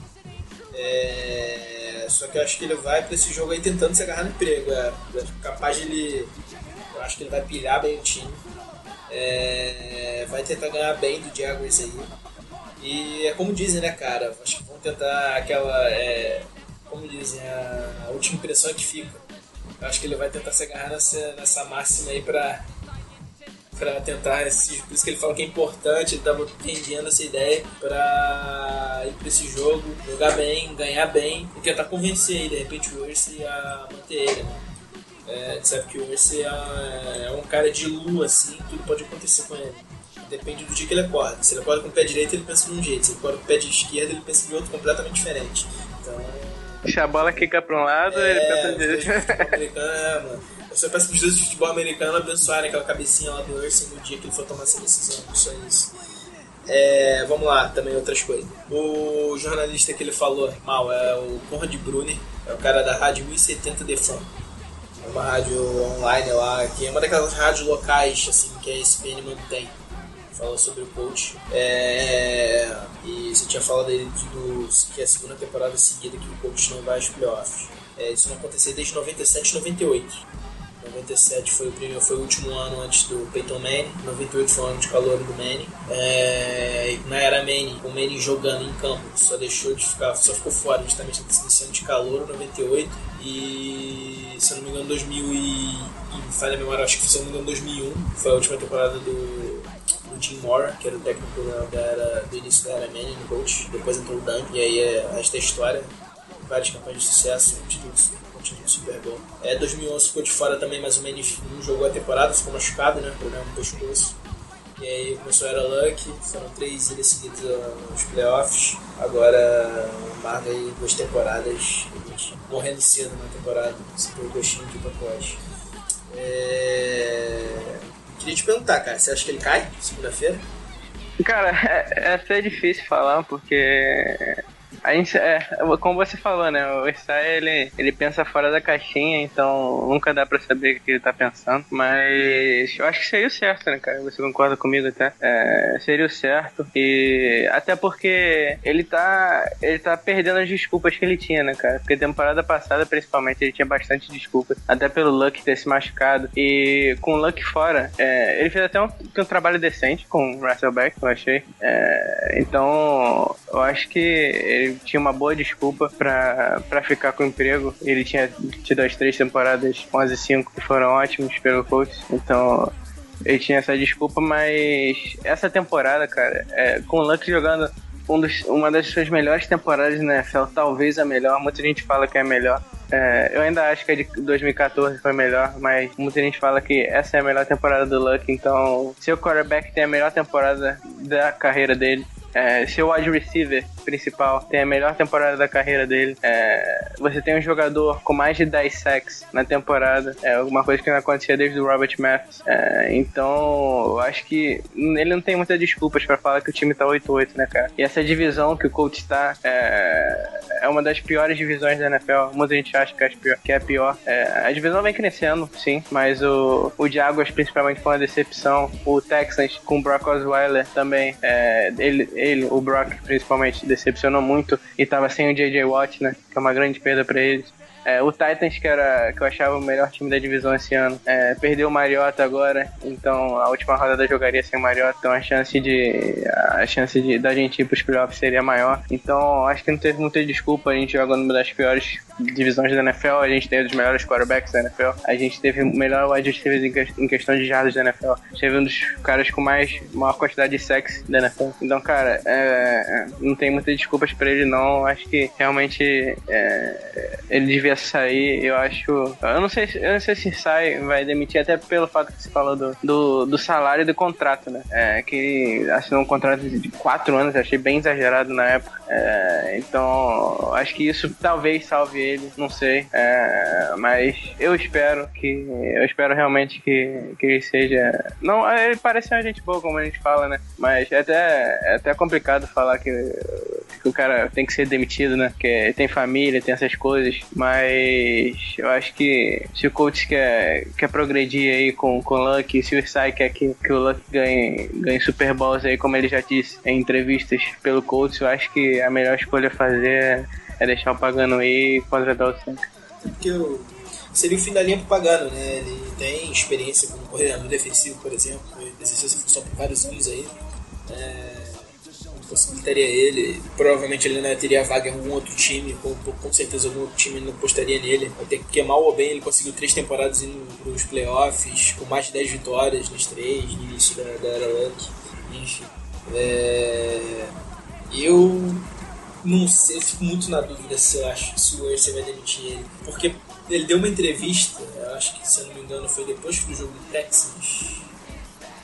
É... Só que eu acho que ele vai pra esse jogo aí tentando se agarrar no emprego. É, é capaz de ele. Eu acho que ele vai pilhar bem o time. É... Vai tentar ganhar bem do Jaguars aí. E é como dizem, né, cara? Acho que vão tentar aquela. É como dizem, a, última impressão é que fica. Eu acho que ele vai tentar se agarrar nessa, nessa máxima aí pra, pra tentar. Esse, por isso que ele fala que é importante, ele tava entendendo essa ideia pra ir pra esse jogo, jogar bem, ganhar bem e tentar convencer aí, de repente, o Ursi a manter ele, né? É, sabe que o Ursi é, é um cara de lua, assim, tudo pode acontecer com ele. Depende do dia que ele acorda. Se ele acorda com o pé direito, ele pensa de um jeito. Se ele acorda com o pé de esquerda, ele pensa de outro completamente diferente. Então, se a bola quica pra um lado, é, ele pensa direito. Americano, é, mano. Eu só peço pros dois de futebol americano abençoarem aquela cabecinha lá do Urson no dia que ele for tomar essa decisão. Só isso. É, vamos lá, também outras coisas. O jornalista que ele falou mal é o Conrad Brunner, é o cara da rádio 1070 The Fun. É uma rádio online lá, que é uma daquelas rádios locais assim, que a ESPN mantém falou sobre o coach. É, e você tinha falado aí do, que é a segunda temporada seguida que o coach não vai aos playoffs. É, isso não aconteceu desde 97 e 98. 97 foi o primeiro, foi o último ano antes do Peyton Manning, 98 foi o ano de calor do Manning. É, na era Manning, o Manning jogando em campo, só deixou de ficar, só ficou fora justamente nesse ano de calor, 98 e se eu não me engano 2000 e, e falha a memória, acho que se eu não me engano 2001 foi a última temporada do Jim Moore, que era o técnico da era, do início da era Manning no coach, depois entrou o Dan, e aí é, esta a história, várias campanhas de sucesso, títulos, título Super Bowl. É, 2011 ficou de fora também, mas o Manning não jogou a temporada, ficou machucado, né, problema no pescoço. E aí começou a era Luck, foram três idas seguidas nos playoffs, agora marca aí duas temporadas, morrendo cedo na temporada, se o gostinho de pacote. É... Queria te perguntar, cara, você acha que ele cai segunda-feira? Cara, é, é até difícil falar, porque a gente, é, como você falou, né? O Isai, ele, ele pensa fora da caixinha, então nunca dá pra saber o que ele tá pensando. Mas eu acho que seria o certo, né, cara? Você concorda comigo até? É, seria o certo. E até porque ele tá, ele tá perdendo as desculpas que ele tinha, né, cara? Porque temporada passada, principalmente, ele tinha bastante desculpas. Até pelo Luck ter se machucado. E com o Luck fora, é, ele fez até um, um, trabalho decente com o Russell Beck, eu achei. É, então, eu acho que ele tinha uma boa desculpa para ficar com o emprego. Ele tinha tido as três temporadas 11 e 5 que foram ótimas pelo coach. Então, ele tinha essa desculpa, mas essa temporada, cara, é, com o Luck jogando um dos, uma das suas melhores temporadas na NFL, talvez a melhor. Muita gente fala que é a melhor. É, eu ainda acho que a de 2014 foi melhor, mas muita gente fala que essa é a melhor temporada do Luck. Então, se o quarterback tem a melhor temporada da carreira dele, é, seu wide receiver principal tem a melhor temporada da carreira dele. É, você tem um jogador com mais de 10 sacks na temporada. É alguma coisa que não acontecia desde o Robert Mathis. É, então, eu acho que ele não tem muitas desculpas para falar que o time tá 8-8, né, cara? E essa divisão que o Colts está é, é uma das piores divisões da NFL. Muita gente acha que é a pior. Que é a, pior. É, a divisão vem crescendo, sim, mas o, o Jaguars principalmente foi uma decepção. O Texans com o Brock Osweiler também. É, ele, ele, o Brock principalmente, decepcionou muito e tava sem o J.J. Watt, né? Que é uma grande perda para eles. É, o Titans, que, era, que eu achava o melhor time da divisão esse ano, é, perdeu o Mariota agora, então a última rodada jogaria sem o Mariota, então a chance de a chance de da gente ir pros playoffs seria maior. Então acho que não teve muita desculpa, a gente jogou numa das piores divisões da NFL, a gente teve um dos melhores quarterbacks da NFL, a gente teve o melhor wide receiver em questão de jardas da NFL, teve um dos caras com mais maior quantidade de sacks da NFL. Então, cara, é, não tem muitas desculpas pra ele não, acho que realmente é, ele devia sair, eu acho. Eu não sei, eu não sei se sai, vai demitir, até pelo fato que você falou do, do, do salário e do contrato, né? É, que assinou um contrato de 4 anos, achei bem exagerado na época. É, então, acho que isso talvez salve ele, não sei. É, mas eu espero que. Eu espero realmente que, que ele seja. Não, ele parece uma gente boa, como a gente fala, né? Mas é até, é até complicado falar que, que o cara tem que ser demitido, né? Porque tem família, tem essas coisas. Mas eu acho que se o coach quer, quer progredir aí com, com o Luck, se o Sai quer que, que o Luck ganhe, ganhe Super Bowls aí, como ele já disse em entrevistas pelo coach, eu acho que a melhor escolha a fazer é deixar o Pagano aí e contratar o Sank. Porque eu, seria o fim da linha pro Pagano, né? Ele tem experiência como coordenador defensivo, por exemplo, exerceu essa função por vários anos aí. É, possibilitaria ele. Provavelmente ele não teria vaga em algum outro time, com, com certeza algum outro time não postaria nele. Até que mal ou bem ele conseguiu três temporadas indo para os playoffs, com mais de 10 vitórias nas três, no início da, da era Luck. Enfim. É, eu não sei, eu fico muito na dúvida se eu acho se o Ursa vai demitir ele. Porque ele deu uma entrevista, eu acho que se eu não me engano foi depois do jogo do Texans.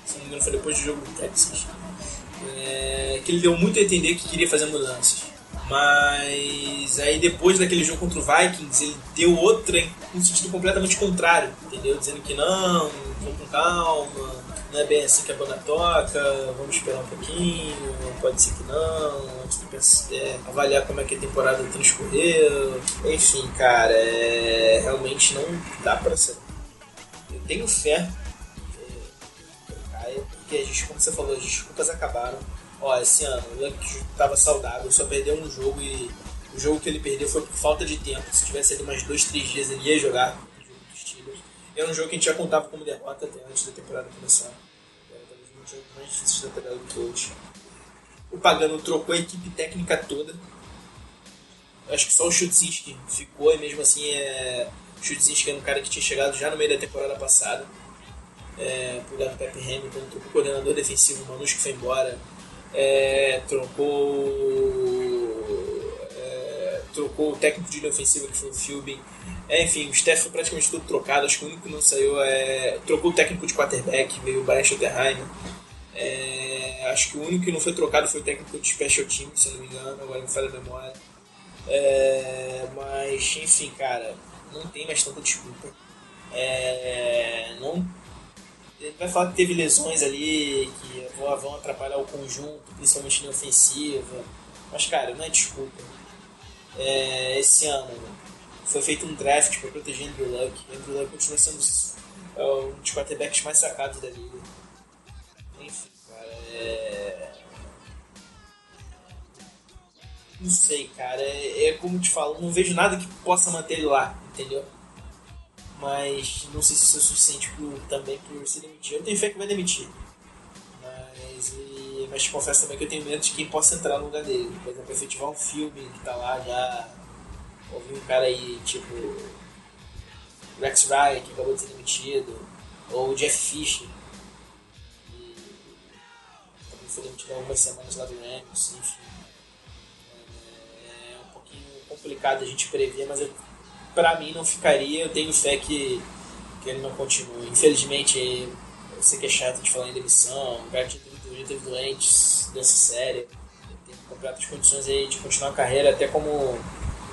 Se eu não me engano foi depois do jogo do Texans é, que ele deu muito a entender que queria fazer mudanças. Mas aí depois daquele jogo contra o Vikings, ele deu outra um sentido completamente contrário, entendeu? Dizendo que não, vamos com calma, não é bem assim que a banda toca, vamos esperar um pouquinho, pode ser que não, é, avaliar como é que a temporada transcorreu. Enfim, cara, é, realmente não dá pra ser. Eu tenho fé porque a gente, como você falou, as desculpas acabaram. Ó, esse ano o Luck estava saudável, só perdeu um jogo e o jogo que ele perdeu foi por falta de tempo. Se tivesse ali mais dois, três dias, ele ia jogar o jogo dos Steelers. Era um jogo que a gente já contava como derrota até antes da temporada começar. Era talvez um jogo mais difícil da temporada do coach. O Pagano trocou a equipe técnica toda. Acho que só o Chudzinski ficou, e mesmo assim é... o Chudzinski era um cara que tinha chegado já no meio da temporada passada é, do Pepe Hamilton, trocou o coordenador defensivo, o Manus que foi embora, é, trocou é, trocou o técnico de linha ofensiva que foi o Philbin, é, enfim, o staff foi praticamente tudo trocado, acho que o único que não saiu é. trocou o técnico de quarterback, veio o Brian Schottenheim. É, acho que o único que não foi trocado foi o técnico de special team, se eu não me engano, agora me falha a memória. É, mas, enfim, cara, não tem mais tanta desculpa. É, não ele vai falar que teve lesões ali que vão atrapalhar o conjunto, principalmente na ofensiva. Mas, cara, não é desculpa. É, esse ano foi feito um draft para proteger Andrew Luck. Andrew Luck continua sendo é, um dos quarterbacks mais sacados da liga. Enfim, cara, é... Não sei, cara. É, é como te falo, não vejo nada que possa manter ele lá, entendeu? Mas não sei se isso é suficiente pro, também por se demitir. Eu tenho fé que vai demitir, mas, e, mas confesso também que eu tenho medo de quem possa entrar no lugar dele. Por exemplo, efetivar um filme que tá lá já. Ouvi um cara aí, tipo. Rex Ryan, que acabou de ser demitido, ou o Jeff Fisher, que também foi demitido há algumas semanas lá do Rams, enfim. É, é um pouquinho complicado a gente prever, mas eu para mim não ficaria. Eu tenho fé que, que ele não continue. Infelizmente, eu sei que é chato de falar em demissão. O cara já teve, já teve doentes dessa série. Tem completas condições aí de continuar a carreira, até como.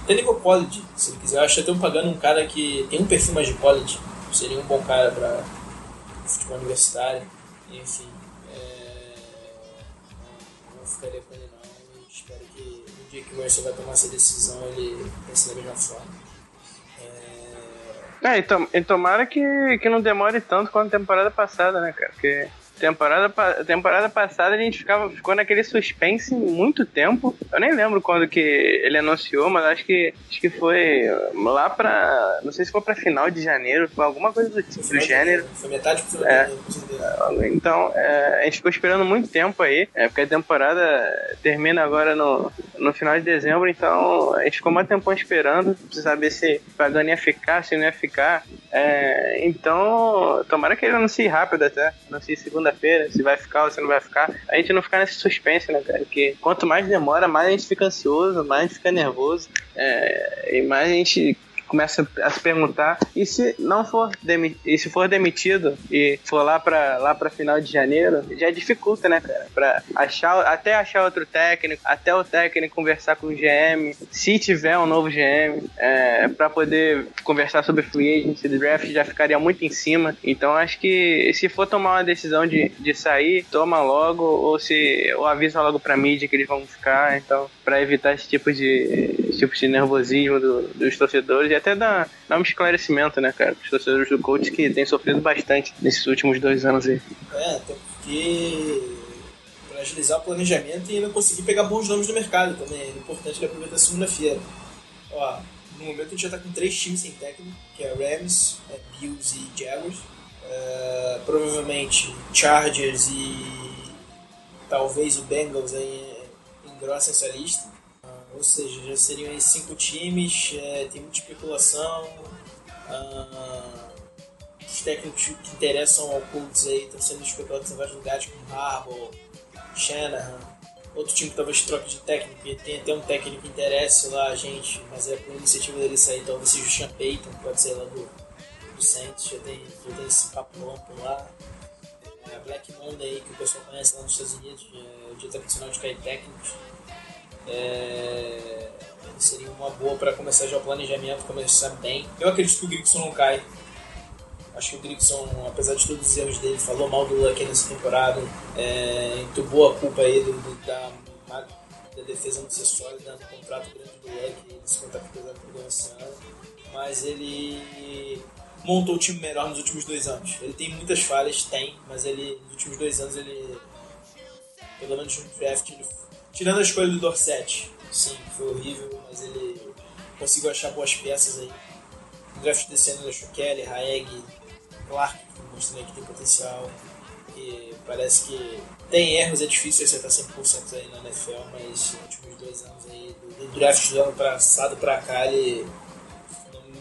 Até nível college, se ele quiser. Eu acho até pagando um cara que tem um perfil mais de college. Seria um bom cara para futebol universitário. Enfim. É... Não, não ficaria com ele não. espero que no dia que o Mercer vai tomar essa decisão ele pense da mesma forma. É, e, tom, e tomara que, que não demore tanto quanto a temporada passada, né, cara? Porque Temporada, temporada passada a gente ficava, ficou naquele suspense muito tempo. Eu nem lembro quando que ele anunciou, mas acho que, acho que foi lá pra. Não sei se foi pra final de janeiro, foi alguma coisa do, tipo, do gênero. Foi metade pro é. Então, é, a gente ficou esperando muito tempo aí, é, porque a temporada termina agora no, no final de dezembro, então a gente ficou mais tempão esperando pra saber se Pagani ia ficar, se não ia ficar. É, então, tomara que ele anuncie rápido até, anuncie segunda-feira, se vai ficar ou se não vai ficar. A gente não ficar nesse suspense, né, cara? Porque quanto mais demora, mais a gente fica ansioso, mais a gente fica nervoso, é, e mais a gente começa a se perguntar e se não for e se for demitido e for lá para lá para final de janeiro já dificulta né cara? Para achar até achar outro técnico até o técnico conversar com o GM se tiver um novo GM é, para poder conversar sobre free agency draft já ficaria muito em cima. Então acho que se for tomar uma decisão de, de sair toma logo ou se ou avisa logo para mídia que eles vão ficar. Então para evitar esse tipo de esse tipo de nervosismo do, dos torcedores até dar, dar um esclarecimento, né, cara, os torcedores do coach que tem sofrido bastante nesses últimos dois anos aí. É, até porque agilizar o planejamento e ainda conseguir pegar bons nomes no mercado também. É importante ele aproveitar a segunda-feira. Ó, no momento a gente já tá com três times sem técnico, que é Rams, é Bills e Jaguars. Uh, provavelmente Chargers e talvez o Bengals aí engrossem essa lista. Ou seja, já seriam aí cinco times, é, tem muita especulação. Ah, os técnicos que interessam ao Colts aí estão sendo especulados em vários lugares, como Harbaugh, Shanahan. Outro time que talvez troque de técnico, e tem até um técnico que interessa lá a gente, mas é por iniciativa dele sair, talvez seja o Sean Payton, pode ser lá do, do Saints, já tem, já tem esse papo amplo lá. É a Black Monday que o pessoal conhece lá nos Estados Unidos, é o dia tradicional de cair técnicos é, seria uma boa para começar já o planejamento, começar bem. Eu acredito que o Grigson não cai. Acho que o Grigson, apesar de todos os erros dele, falou mal do Luck nessa temporada, é, entubou a culpa aí do, do, da, da defesa não ser sólida no contrato grande do Luck, nesse contrato pesado por esse ano. Mas ele montou o time melhor nos últimos dois anos. Ele tem muitas falhas, tem, mas ele nos últimos dois anos ele, pelo menos no draft, ele Tirando a escolha do Dorset, sim, foi horrível, mas ele conseguiu achar boas peças aí. No draft desse ano ele achou Kelly, Haeg, Clark, mostrando que tem potencial. E parece que tem erros, é difícil acertar 100% aí na NFL, mas nos últimos dois anos aí, do, do draft do ano passado pra cá, ele,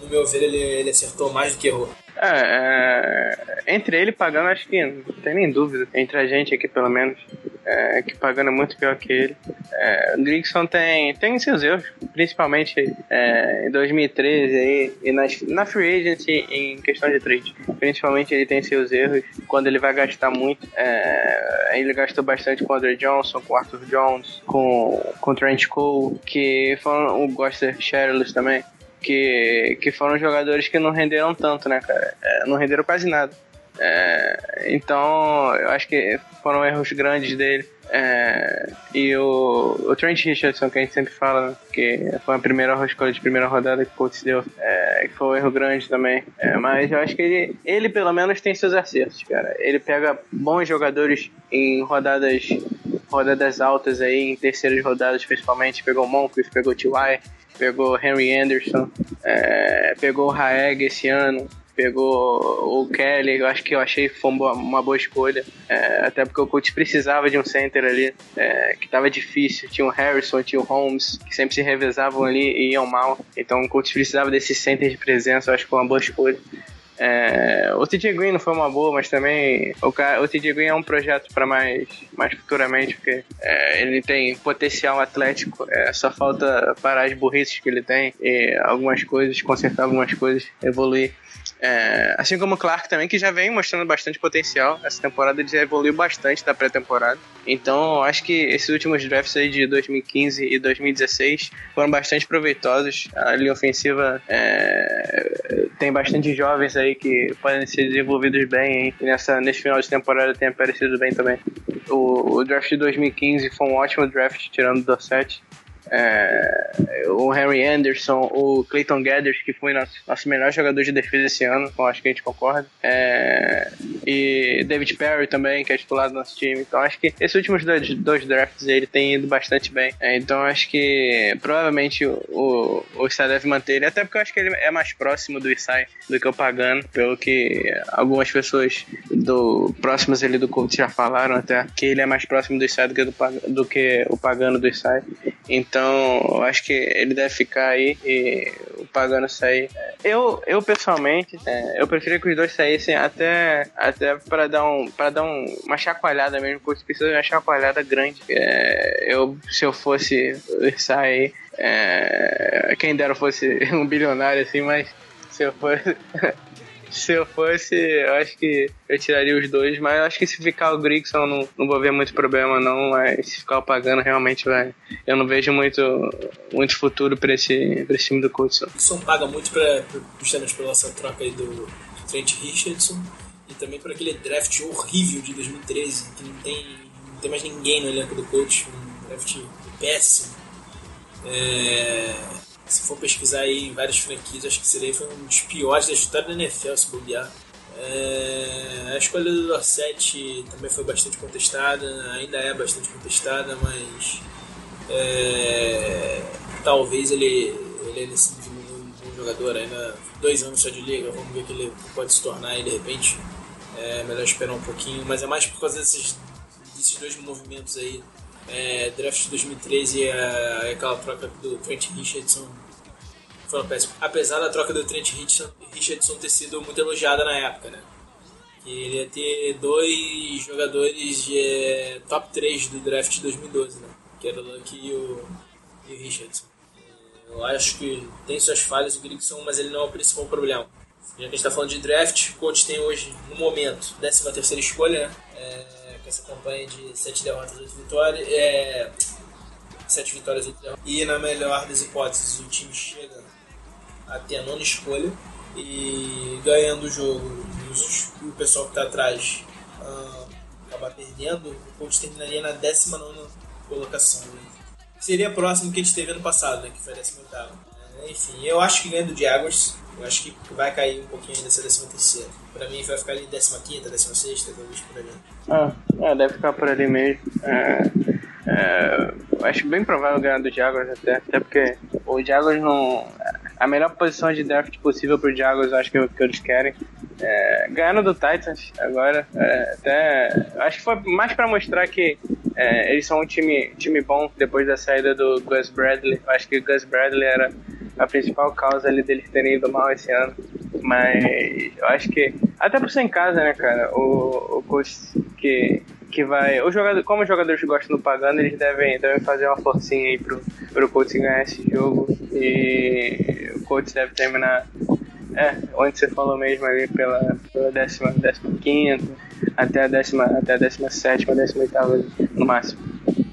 no meu ver, ele, ele acertou mais do que errou. É, é, entre ele pagando, acho que não tem nem dúvida. Entre a gente aqui, pelo menos, é, que pagando é muito pior que ele. É, o Grigson tem, tem seus erros, principalmente é, em 2013 aí, e nas, na free agency em questão de trade. Principalmente ele tem seus erros quando ele vai gastar muito. É, ele gastou bastante com o Andre Johnson, com o Arthur Jones, com, com o Trent Cole, que foram o Goster Sherrills também que, que foram jogadores que não renderam tanto, né, cara? É, não renderam quase nada. É, então, eu acho que foram erros grandes dele. É, e o, o Trent Richardson, que a gente sempre fala, né, que foi a primeira escolha de primeira rodada que o deu, é, que foi um erro grande também. É, mas eu acho que ele, ele, pelo menos, tem seus acertos, cara. Ele pega bons jogadores em rodadas rodadas altas aí, em terceiras rodadas principalmente. Pegou Moncrief, pegou T.Y., pegou Henry Anderson, é, pegou o Haeg esse ano, pegou o Kelly, eu acho que eu achei foi uma boa escolha, é, até porque o coach precisava de um center ali, é, que estava difícil, tinha o Harrison, tinha o Holmes, que sempre se revezavam ali e iam mal, então o coach precisava desse center de presença, eu acho que foi uma boa escolha. É, o TJ Green não foi uma boa, mas também o, o TJ Green é um projeto para mais, mais futuramente, porque é, ele tem potencial atlético, é, só falta parar as burrices que ele tem e algumas coisas, consertar algumas coisas, evoluir. É, assim como o Clark também, que já vem mostrando bastante potencial. Essa temporada ele já evoluiu bastante da pré-temporada. Então, acho que esses últimos drafts aí de 2015 e 2016 foram bastante proveitosos. A linha ofensiva é, tem bastante jovens aí que podem ser desenvolvidos bem. E nessa, nesse final de temporada tem aparecido bem também. O, o draft de 2015 foi um ótimo draft, tirando o Dorset. É, o Henry Anderson, o Clayton Gathers, que foi nosso, nosso melhor jogador de defesa esse ano, então acho que a gente concorda. É, e David Perry também, que é titular do nosso time. Então acho que esses últimos dois, dois drafts ele tem ido bastante bem. É, então acho que provavelmente o, o Isai deve manter ele, até porque eu acho que ele é mais próximo do Isai do que o Pagano, pelo que algumas pessoas do próximas ali do Colts já falaram até, que ele é mais próximo do Isai do que, do, que o Pagano do Isai. Então acho que ele deve ficar aí e o Pagano sair. Eu, eu pessoalmente, é, eu preferia que os dois saíssem até, até para dar, um, pra dar um, uma chacoalhada mesmo, porque precisa de uma chacoalhada grande. É, eu, se eu fosse sair, é, quem dera fosse um bilionário assim, mas se eu fosse. se eu fosse, eu acho que eu tiraria os dois, mas acho que se ficar o Grigson não, não vou ver muito problema não, mas se ficar o Pagano realmente vai. Eu não vejo muito, muito futuro para esse, pra esse time do Colts. O Grigson paga muito pra, justamente pela essa troca aí do Trent Richardson e também por aquele draft horrível de 2013, que não tem, não tem mais ninguém no elenco do Colts, um draft péssimo. É, se for pesquisar aí em várias franquias, acho que seria foi um dos piores da história da NFL, se bobear. É, a escolha do Dorset também foi bastante contestada, ainda é bastante contestada, mas é, talvez ele, ele ainda se um bom jogador, ainda dois anos só de liga, vamos ver o que ele pode se tornar aí de repente. É melhor esperar um pouquinho, mas é mais por causa desses, desses dois movimentos aí é, draft de 2013 e a, aquela troca do Trent Richardson foram péssimos. Apesar da troca do Trent Richardson, Richardson ter sido muito elogiada na época, né? Que ele ia ter dois jogadores de é, top 3 do draft de 2012, né? Que era o Luck e o, e o Richardson. Eu acho que tem suas falhas o Grigson, mas ele não é o principal problema. Já que a gente está falando de draft, o coach tem hoje, no momento, 13 terceira escolha, né? É, com essa campanha de 7 derrotas, 8 vitórias. É, 7 vitórias, 8 derrotas. E na melhor das hipóteses, o time chega até a nona escolha e ganhando o jogo e o pessoal que está atrás uh, acabar perdendo, o Colts terminaria na 19 colocação. Né? Seria próximo que a gente teve ano passado, né, que foi a 18. É, enfim, eu acho que ganhando de Jaguars, eu acho que vai cair um pouquinho ainda essa 13 terceira. Pra mim vai ficar ali 15, 16, talvez por ali. Ah, é, deve ficar por ali mesmo. É, é, acho bem provável ganhar do Jaguars até, até porque o Jaguars não. A melhor posição de draft possível pro Jaguars, acho que, que eles querem. É, ganhando do Titans agora, é, até. Acho que foi mais para mostrar que é, eles são um time, time bom depois da saída do Gus Bradley. Acho que o Gus Bradley era a principal causa ali deles terem ido mal esse ano. Mas eu acho que, até por ser em casa, né, cara, o, o coach que, que vai. O jogador, como os jogadores gostam do pagando, eles devem, devem fazer uma forcinha aí pro, pro coach ganhar esse jogo. E o coach deve terminar. É, onde você falou mesmo ali pela, pela décima, décima quinta, até a décima, até a décima sétima, décima oitava no máximo.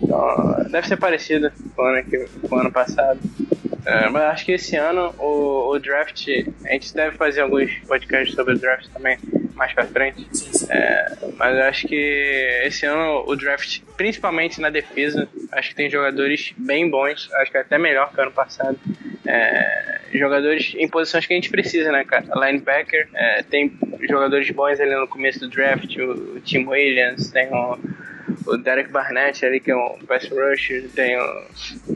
Então, deve ser parecido com o ano, com o ano passado. É, mas acho que esse ano o, o, draft, a gente deve fazer alguns podcasts sobre o draft também mais pra frente. É, mas acho que esse ano o draft, principalmente na defesa, acho que tem jogadores bem bons, acho que é até melhor que o ano passado. É, jogadores em posições que a gente precisa, né, cara? Linebacker, é, tem jogadores bons ali no começo do draft, o, o Tim Williams, tem o o Derek Barnett ali, que é um pass rusher, tem o,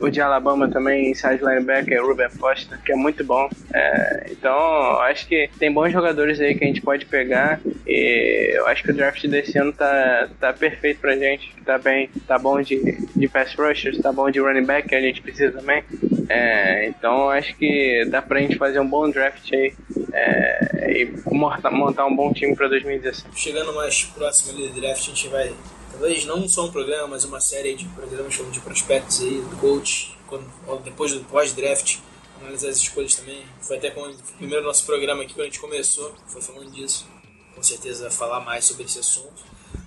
o de Alabama também, inside linebacker, Ruben Foster, que é muito bom. É, então, acho que tem bons jogadores aí que a gente pode pegar e eu acho que o draft desse ano tá, tá perfeito pra gente, tá bem, tá bom de, de pass rushers, tá bom de running back, que a gente precisa também. É, então, acho que dá pra gente fazer um bom draft aí é, e montar um bom time pra 2017. Chegando mais próximo ali do draft, a gente vai talvez não só um programa, mas uma série de programas de prospectos aí, do coach, quando, depois do pós-draft, analisar as escolhas também. Foi até com o primeiro nosso programa aqui, quando a gente começou, foi falando disso. Com certeza falar mais sobre esse assunto.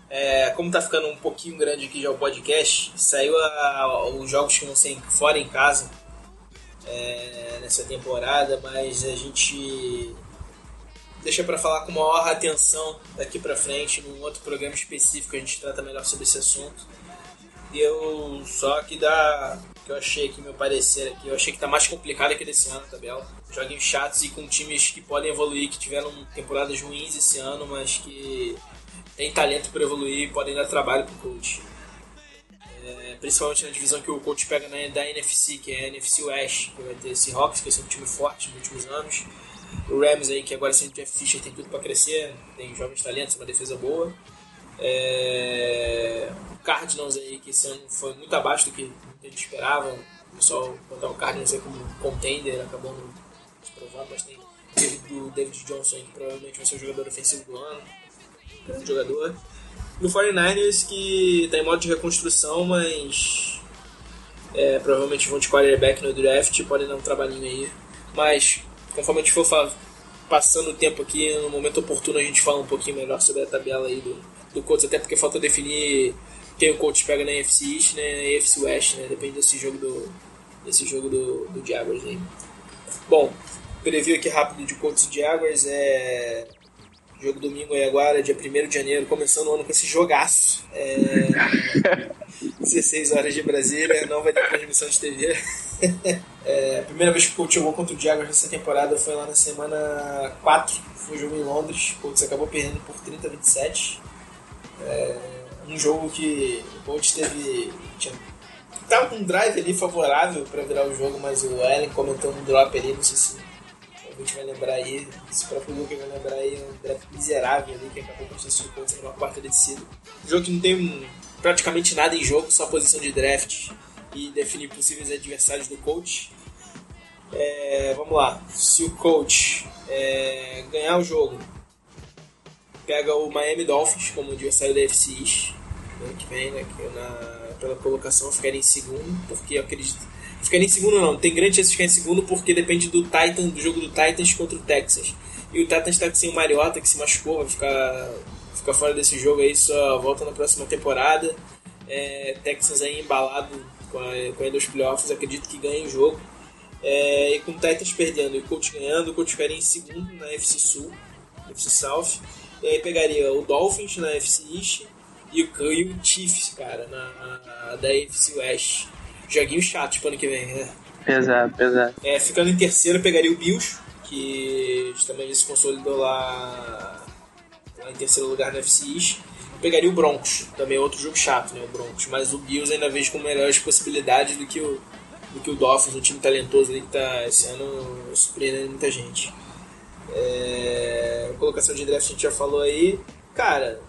É, como tá ficando um pouquinho grande aqui já o podcast, saiu a, a, os jogos que vão ser fora em casa é, nessa temporada, mas a gente deixa para falar com maior atenção daqui para frente, num outro programa específico a gente trata melhor sobre esse assunto. E eu só que dar que eu achei aqui, meu parecer aqui, eu achei que tá mais complicado que desse ano tabela. Joguinhos chatos e com times que podem evoluir, que tiveram temporadas ruins esse ano, mas que tem talento para evoluir e podem dar trabalho pro coach. É, principalmente na divisão que o coach pega na, da NFC, que é a NFC West, que vai ter Seahawks, que é um time forte nos últimos anos. O Rams aí, que agora sem o Jeff Fisher tem tudo para crescer, tem jovens talentos, uma defesa boa. É... O Cardinals aí, que esse ano foi muito abaixo do que a gente esperava. O pessoal botar o Cardinals aí como contender, acabou não se provando, mas tem o David Johnson aí, que provavelmente vai ser o jogador ofensivo do ano. Grande jogador. No 49ers, que está em modo de reconstrução, mas é, provavelmente vão de quarterback no draft, podem dar um trabalhinho aí. Mas, conforme a gente for passando o tempo aqui, no momento oportuno a gente fala um pouquinho melhor sobre a tabela aí do, do Colts, até porque falta definir quem o Colts pega na NFC East né, na NFC West, né? Depende desse jogo do, desse jogo do, do Jaguars aí. Bom, preview aqui rápido de Colts e Jaguars é Jogo domingo aí agora, dia 1 de janeiro, começando o ano com esse jogaço. É... 16 horas de Brasília, não vai ter transmissão de TV. é, a primeira vez que o Colts jogou contra o Jaguars nessa temporada foi lá na semana 4, foi um jogo em Londres. O Colts acabou perdendo por 30 a 27. É, um jogo que o Colts teve. Tinha, tava com um drive ali favorável para virar o jogo, mas o Allen comentou um drop ali, não sei se a gente vai lembrar aí, esse próprio Luke vai lembrar aí, um draft miserável ali que acabou com o Colts numa quarta descida. Um jogo que não tem praticamente nada em jogo, só posição de draft e definir possíveis adversários do coach. É, vamos lá, se o coach é, ganhar o jogo, pega o Miami Dolphins como adversário da FC ano que vem, né, na, pela colocação ficaria em segundo, porque eu acredito ficar em segundo não, tem grande chance de ficar em segundo porque depende do Titan, do jogo do Titans contra o Texas. E o Titans está sem o Mariota que se machucou, vai ficar, ficar fora desse jogo aí, só volta na próxima temporada. É, Texas aí embalado com a, com a dos playoffs, acredito que ganha o jogo. É, e com o Titans perdendo e o Colts ganhando, o Colts ficaria em segundo na FC Sul, FC South. E aí pegaria o Dolphins na FC East e o, e o Chiefs, cara, na, na da FC West joguinho chato tipo ano que vem, né? Pesado, pesado. É, ficando em terceiro, pegaria o Bills, que também se consolidou lá, lá em terceiro lugar na FC East. Pegaria o Broncos, também é outro jogo chato, né? O Broncos. Mas o Bills ainda vejo com melhores possibilidades do que o, do que o Dolphins, um time talentoso ali que tá esse ano surpreendendo muita gente. É, colocação de draft a gente já falou aí. Cara,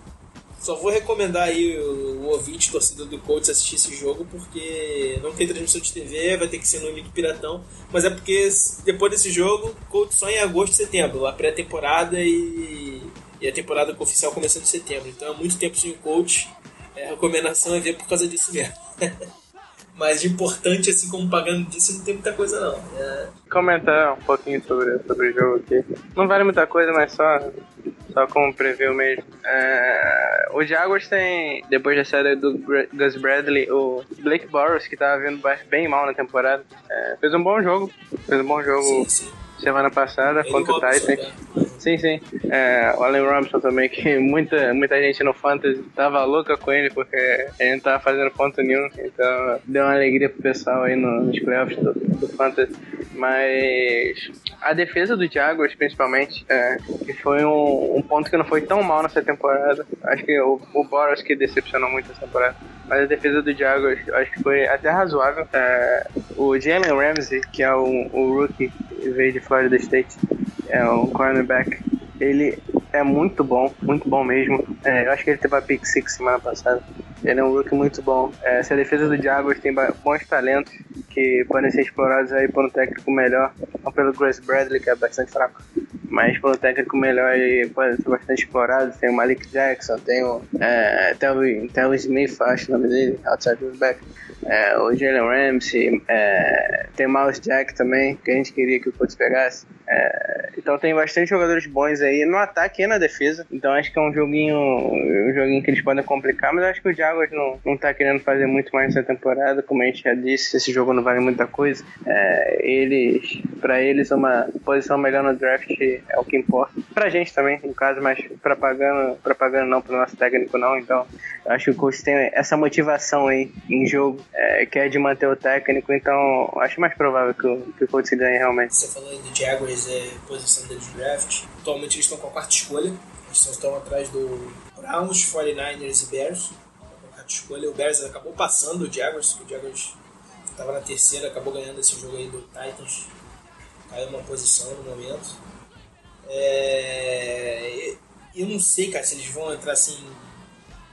só vou recomendar aí o, o ouvinte, torcedor do Colts, assistir esse jogo, porque não tem transmissão de TV, vai ter que ser no link piratão. Mas é porque depois desse jogo, Colts só em agosto e setembro, a pré-temporada e, e a temporada oficial começando em setembro. Então é muito tempo sem o Colts. É, a recomendação é ver por causa disso mesmo. Mas de importante, assim como pagando disso, não tem muita coisa não. É... Comentar um pouquinho sobre, sobre o jogo aqui. Não vale muita coisa, mas só, só como preview mesmo. É... O Jaguars tem, depois da saída do Gus Bradley, o Blake Bortles, que tava vindo bem mal na temporada, é... fez um bom jogo. Fez um bom jogo sim, sim. Semana passada Ele contra o Titans. Sim, sim. É, o Allen Robinson também, que muita, muita gente no Fantasy tava louca com ele, porque ele não tava fazendo ponto nenhum. Então deu uma alegria pro pessoal aí nos playoffs do, do Fantasy. Mas a defesa do Jaguars, principalmente, é, que foi um, um, ponto que não foi tão mal nessa temporada. Acho que o, o Boros que decepcionou muito essa temporada. Mas a defesa do Jaguars, acho que foi até razoável. É, o Jalen Ramsey, que é o, o rookie veio de Florida State, é um cornerback. Ele é muito bom, muito bom mesmo. É, eu acho que ele teve a pick six semana passada. Ele é um rookie muito bom. É, se a defesa do Jaguars tem bons talentos que podem ser explorados aí por um técnico melhor, não pelo Grace Bradley, que é bastante fraco, mas por um técnico melhor ele pode ser bastante explorado. Tem o Malik Jackson, tem o é, Telvin Smith, acho o nome dele, outside back. É, o Jalen Ramsey, é, tem o Miles Jack também, que a gente queria que o Colts pegasse. É, então tem bastante jogadores bons aí no ataque e na defesa. Então acho que é um joguinho, um joguinho que eles podem complicar, mas acho que o Jaguars não, não tá querendo fazer muito mais nessa temporada. Como a gente já disse, esse jogo não vale muita coisa. É, eles, para eles, uma posição melhor no draft é o que importa. Pra gente também, no caso, mas pra pagando, pra pagando não, pro nosso técnico não. Então acho que o coach tem essa motivação aí em jogo, é, que é de manter o técnico. Então acho mais provável que o, que o coach ganhe realmente. Você falou aí do Jaguars, é posição deles de draft. Atualmente eles estão com a quarta escolha. Eles estão atrás do Browns, 49ers e Bears. Com a quarta escolha. O Bears acabou passando o Jaguars. O Jaguars estava na terceira, acabou ganhando esse jogo aí do Titans. Caiu uma posição no momento. É... Eu não sei, cara, se eles vão entrar assim,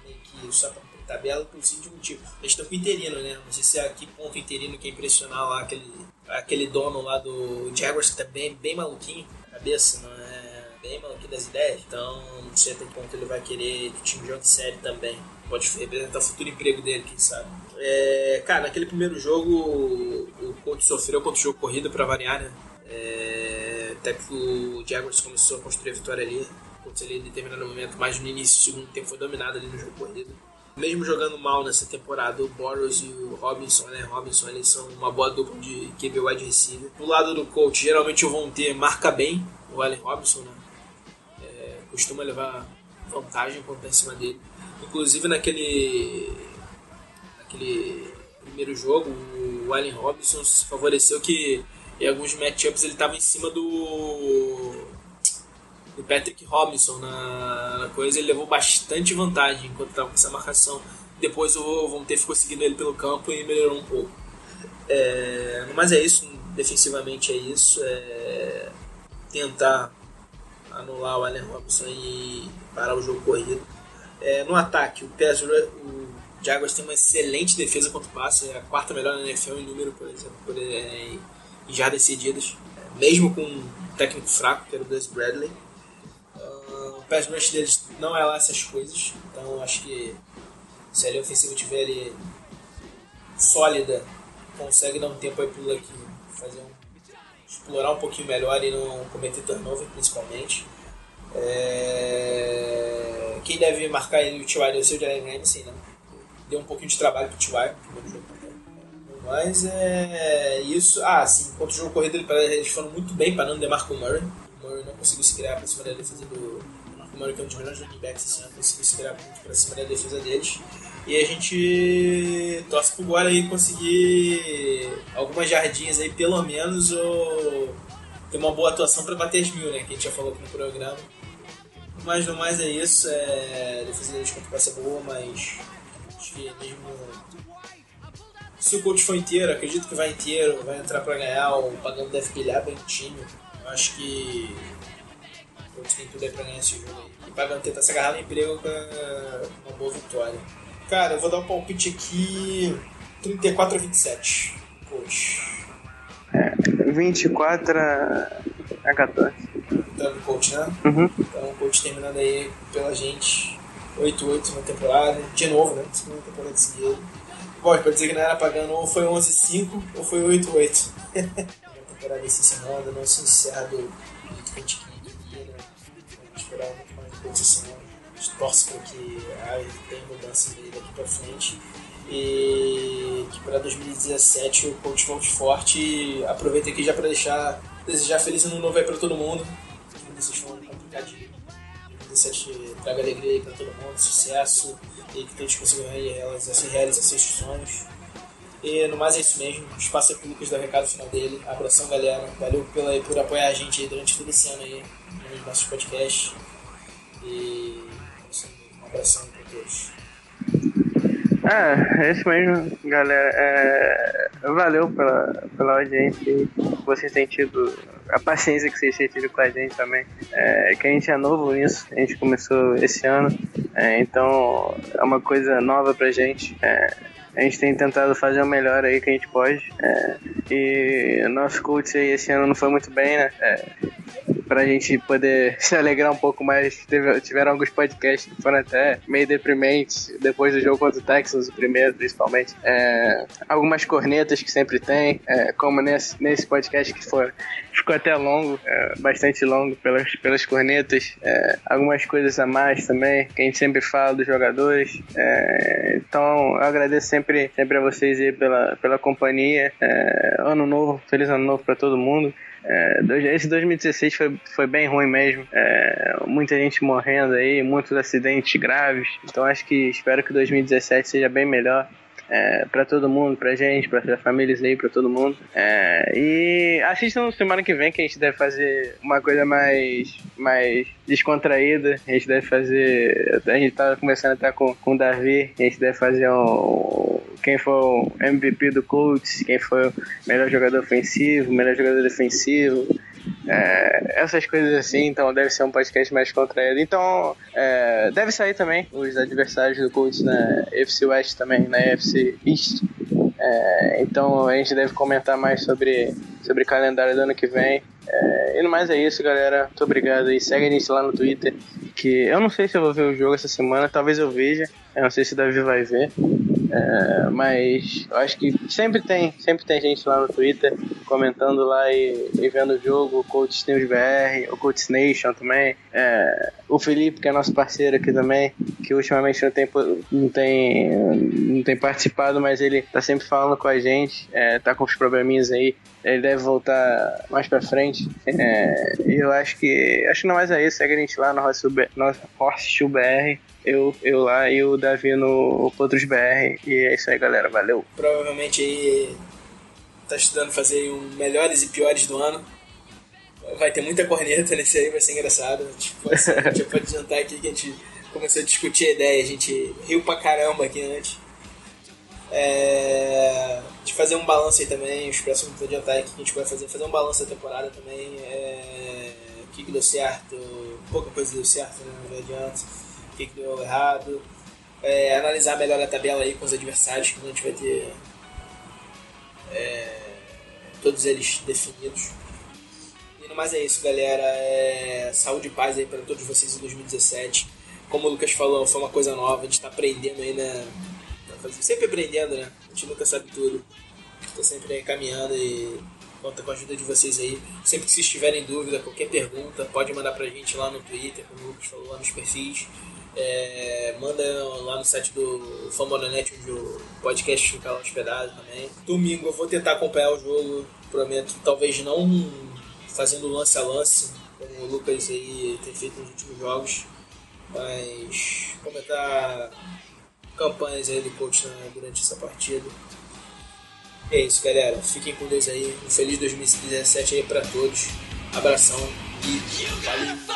meio que só pra tabela por de motivo. Eles estão com interino, né? Não sei se é aqui ponto interino que é impressionar lá aquele, aquele dono lá do Jaguars que tá bem, bem maluquinho, cabeça, não é? Bem maluquinho das ideias. Então não sei até que ponto ele vai querer que o time jogue série também. Pode representar o futuro emprego dele, quem sabe. É, cara, naquele primeiro jogo o coach sofreu contra o jogo corrido para variar, né? É, até que o Jaguars começou a construir a vitória ali. Colts ali em determinado momento, mais no início do segundo tempo, foi dominado ali no jogo corrido mesmo jogando mal nessa temporada, o Boros e o Robinson, né? Robinson, eles são uma boa dupla de QB wide receiver. Do lado do coach, geralmente o vão ter marca bem o Allen Robinson, né? É, costuma levar vantagem quando em cima dele. Inclusive naquele naquele primeiro jogo, o Allen Robinson se favoreceu que em alguns matchups ele estava em cima do do Patrick Robinson na, na, coisa, ele levou bastante vantagem enquanto estava com essa marcação. Depois o Von ficou seguindo ele pelo campo e melhorou um pouco. É, mas é isso, defensivamente é isso. É tentar anular o Allen Robinson e parar o jogo corrido. É, no ataque, o, Pes, o Jaguars tem uma excelente defesa contra o passe, é a quarta melhor na NFL em número, por exemplo, por, é, em jardas cedidas, mesmo com um técnico fraco, que era o Des Bradley pass rush deles não é lá essas coisas. Então acho que se a linha ofensiva tiver ali sólida, consegue dar um tempo aí pro Luck fazer um, explorar um pouquinho melhor e não cometer turnover principalmente. É... Quem deve marcar ele o T.Y. deve o Jalen Ramsey, né? Deu um pouquinho de trabalho pro T.Y. Mas é isso. Ah, sim, enquanto o jogo corrido eles foram muito bem para não demarco Murray. O Murray não conseguiu se criar para cima da defesa do, Murray, que é um dos melhores running backs esse ano, conseguiu se virar muito pra cima da defesa deles. E a gente torce pro Guara aí conseguir algumas jardinhas aí, pelo menos, ou ter uma boa atuação para bater as mil, né? Que a gente já falou aqui no programa. Mas no mais é isso. É... A defesa deles contra ser boa, mas acho que mesmo. Se o coach for inteiro, acredito que vai inteiro, vai entrar para ganhar, o Pagano deve pilhar bem o time. Eu acho que Colts tem tudo aí pra ganhar esse jogo aí. E pra tentar se agarrar no emprego com uma boa vitória. Cara, eu vou dar um palpite aqui 34 a 27. Coach. É, 24 a 14. Tá no coach, né? Uhum. Então o coach terminando aí pela gente 8-8 na temporada. De novo, né? Segunda temporada de seguida. Bom, pra dizer que não era pagando ou foi 11-5 ou foi 8-8. a temporada desse semana não se encerra do jeito que a gente esperava muito mais de posição. A gente torce para que ah, tenha mudança daqui para frente e que para 2017 o coach volte forte aproveita aqui já para deixar desejar feliz ano novo aí para todo mundo. 2016 foi um ano complicadinho. 2017 traga alegria aí para todo mundo, sucesso e que todos consigam realizar, realizar seus sonhos. E no mais é isso mesmo. Espaço é pro Lucas dar o recado final dele. Abração, galera. Valeu pela, por apoiar a gente aí durante todo esse ano aí nos nossos podcasts. E um abração para todos. É, é isso mesmo, galera. É, valeu pela, pela audiência e vocês têm tido a paciência que vocês têm tido com a gente também. É, que a gente é novo nisso, a gente começou esse ano, é, então é uma coisa nova pra gente. É, a gente tem tentado fazer o melhor aí que a gente pode. É, e nosso coach aí esse ano não foi muito bem, né? É, pra gente poder se alegrar um pouco mais. Teve, tiveram alguns podcasts que foram até meio deprimentes depois do jogo contra o Texans, o primeiro principalmente. É, algumas cornetas que sempre tem, é, como nesse, nesse podcast que foi, ficou até longo, é, bastante longo pelas, pelas cornetas. É, algumas coisas a mais também, que a gente sempre fala dos jogadores. É, então eu agradeço sempre, sempre a vocês aí pela, pela companhia. É, ano novo, feliz ano novo para todo mundo. É, esse 2016 foi, foi bem ruim mesmo. É, muita gente morrendo aí, muitos acidentes graves. Então acho que espero que 2017 seja bem melhor. É, para todo mundo, pra gente, pra, pra famílias aí, pra todo mundo. É, e assistam semana que vem que a gente deve fazer uma coisa mais, mais descontraída. A gente deve fazer. A gente tá começando até com, com o Davi. A gente deve fazer um. Quem foi o MVP do Colts, quem foi o melhor jogador ofensivo, melhor jogador defensivo. É, essas coisas assim, então deve ser um podcast mais contraído. Então, é, deve sair também os adversários do Colts na FC West também, na FC East. É, então a gente deve comentar mais sobre, sobre calendário do ano que vem. É, e no mais é isso, galera. Muito obrigado e segue a gente lá no Twitter. Que eu não sei se eu vou ver o jogo essa semana, talvez eu veja. Eu não sei se o Davi vai ver. É, mas eu acho que sempre tem, sempre tem gente lá no Twitter comentando lá e, e vendo o jogo, o Coach News BR, o Coach Nation também, é, o Felipe, que é nosso parceiro aqui também, que ultimamente não tem, não tem, não tem participado, mas ele tá sempre falando com a gente, é, tá com os probleminhas aí, ele deve voltar mais pra frente. É, eu acho que. Acho que não mais é isso. Segue a gente lá no Horse BR eu, eu lá e o Davi no Potros BR. E é isso aí, galera. Valeu. Provavelmente aí tá estudando fazer um melhores e piores do ano. Vai ter muita corneta nesse aí, vai ser engraçado. A gente pode adiantar aqui que a gente começou a discutir a ideia, a gente riu pra caramba aqui antes. É, de fazer um balanço aí também, os próximos adiantar que a gente vai fazer, fazer um balanço da temporada também. É, o que, que deu certo, pouca coisa deu certo, né? Não adianta o que, que deu errado. É, analisar melhor a tabela aí com os adversários, que a gente vai ter é, todos eles definidos. E no mais é isso, galera. É, saúde e paz aí para todos vocês em 2017. Como o Lucas falou, foi uma coisa nova, a gente está aprendendo aí, né? Sempre aprendendo, né? A gente nunca sabe tudo. Tô sempre aí caminhando e conta com a ajuda de vocês aí. Sempre que vocês estiverem em dúvida, qualquer pergunta, pode mandar pra gente lá no Twitter, como o Lucas falou, lá nos perfis. É, manda lá no site do Famonanet, onde o podcast fica lá hospedado também. Domingo eu vou tentar acompanhar o jogo, prometo, talvez não fazendo lance a lance, como o Lucas aí tem feito nos últimos jogos, mas comentar campanhas aí do coach né, durante essa partida. É isso, galera. Fiquem com Deus aí. Um feliz 2017 aí para todos. Abração e!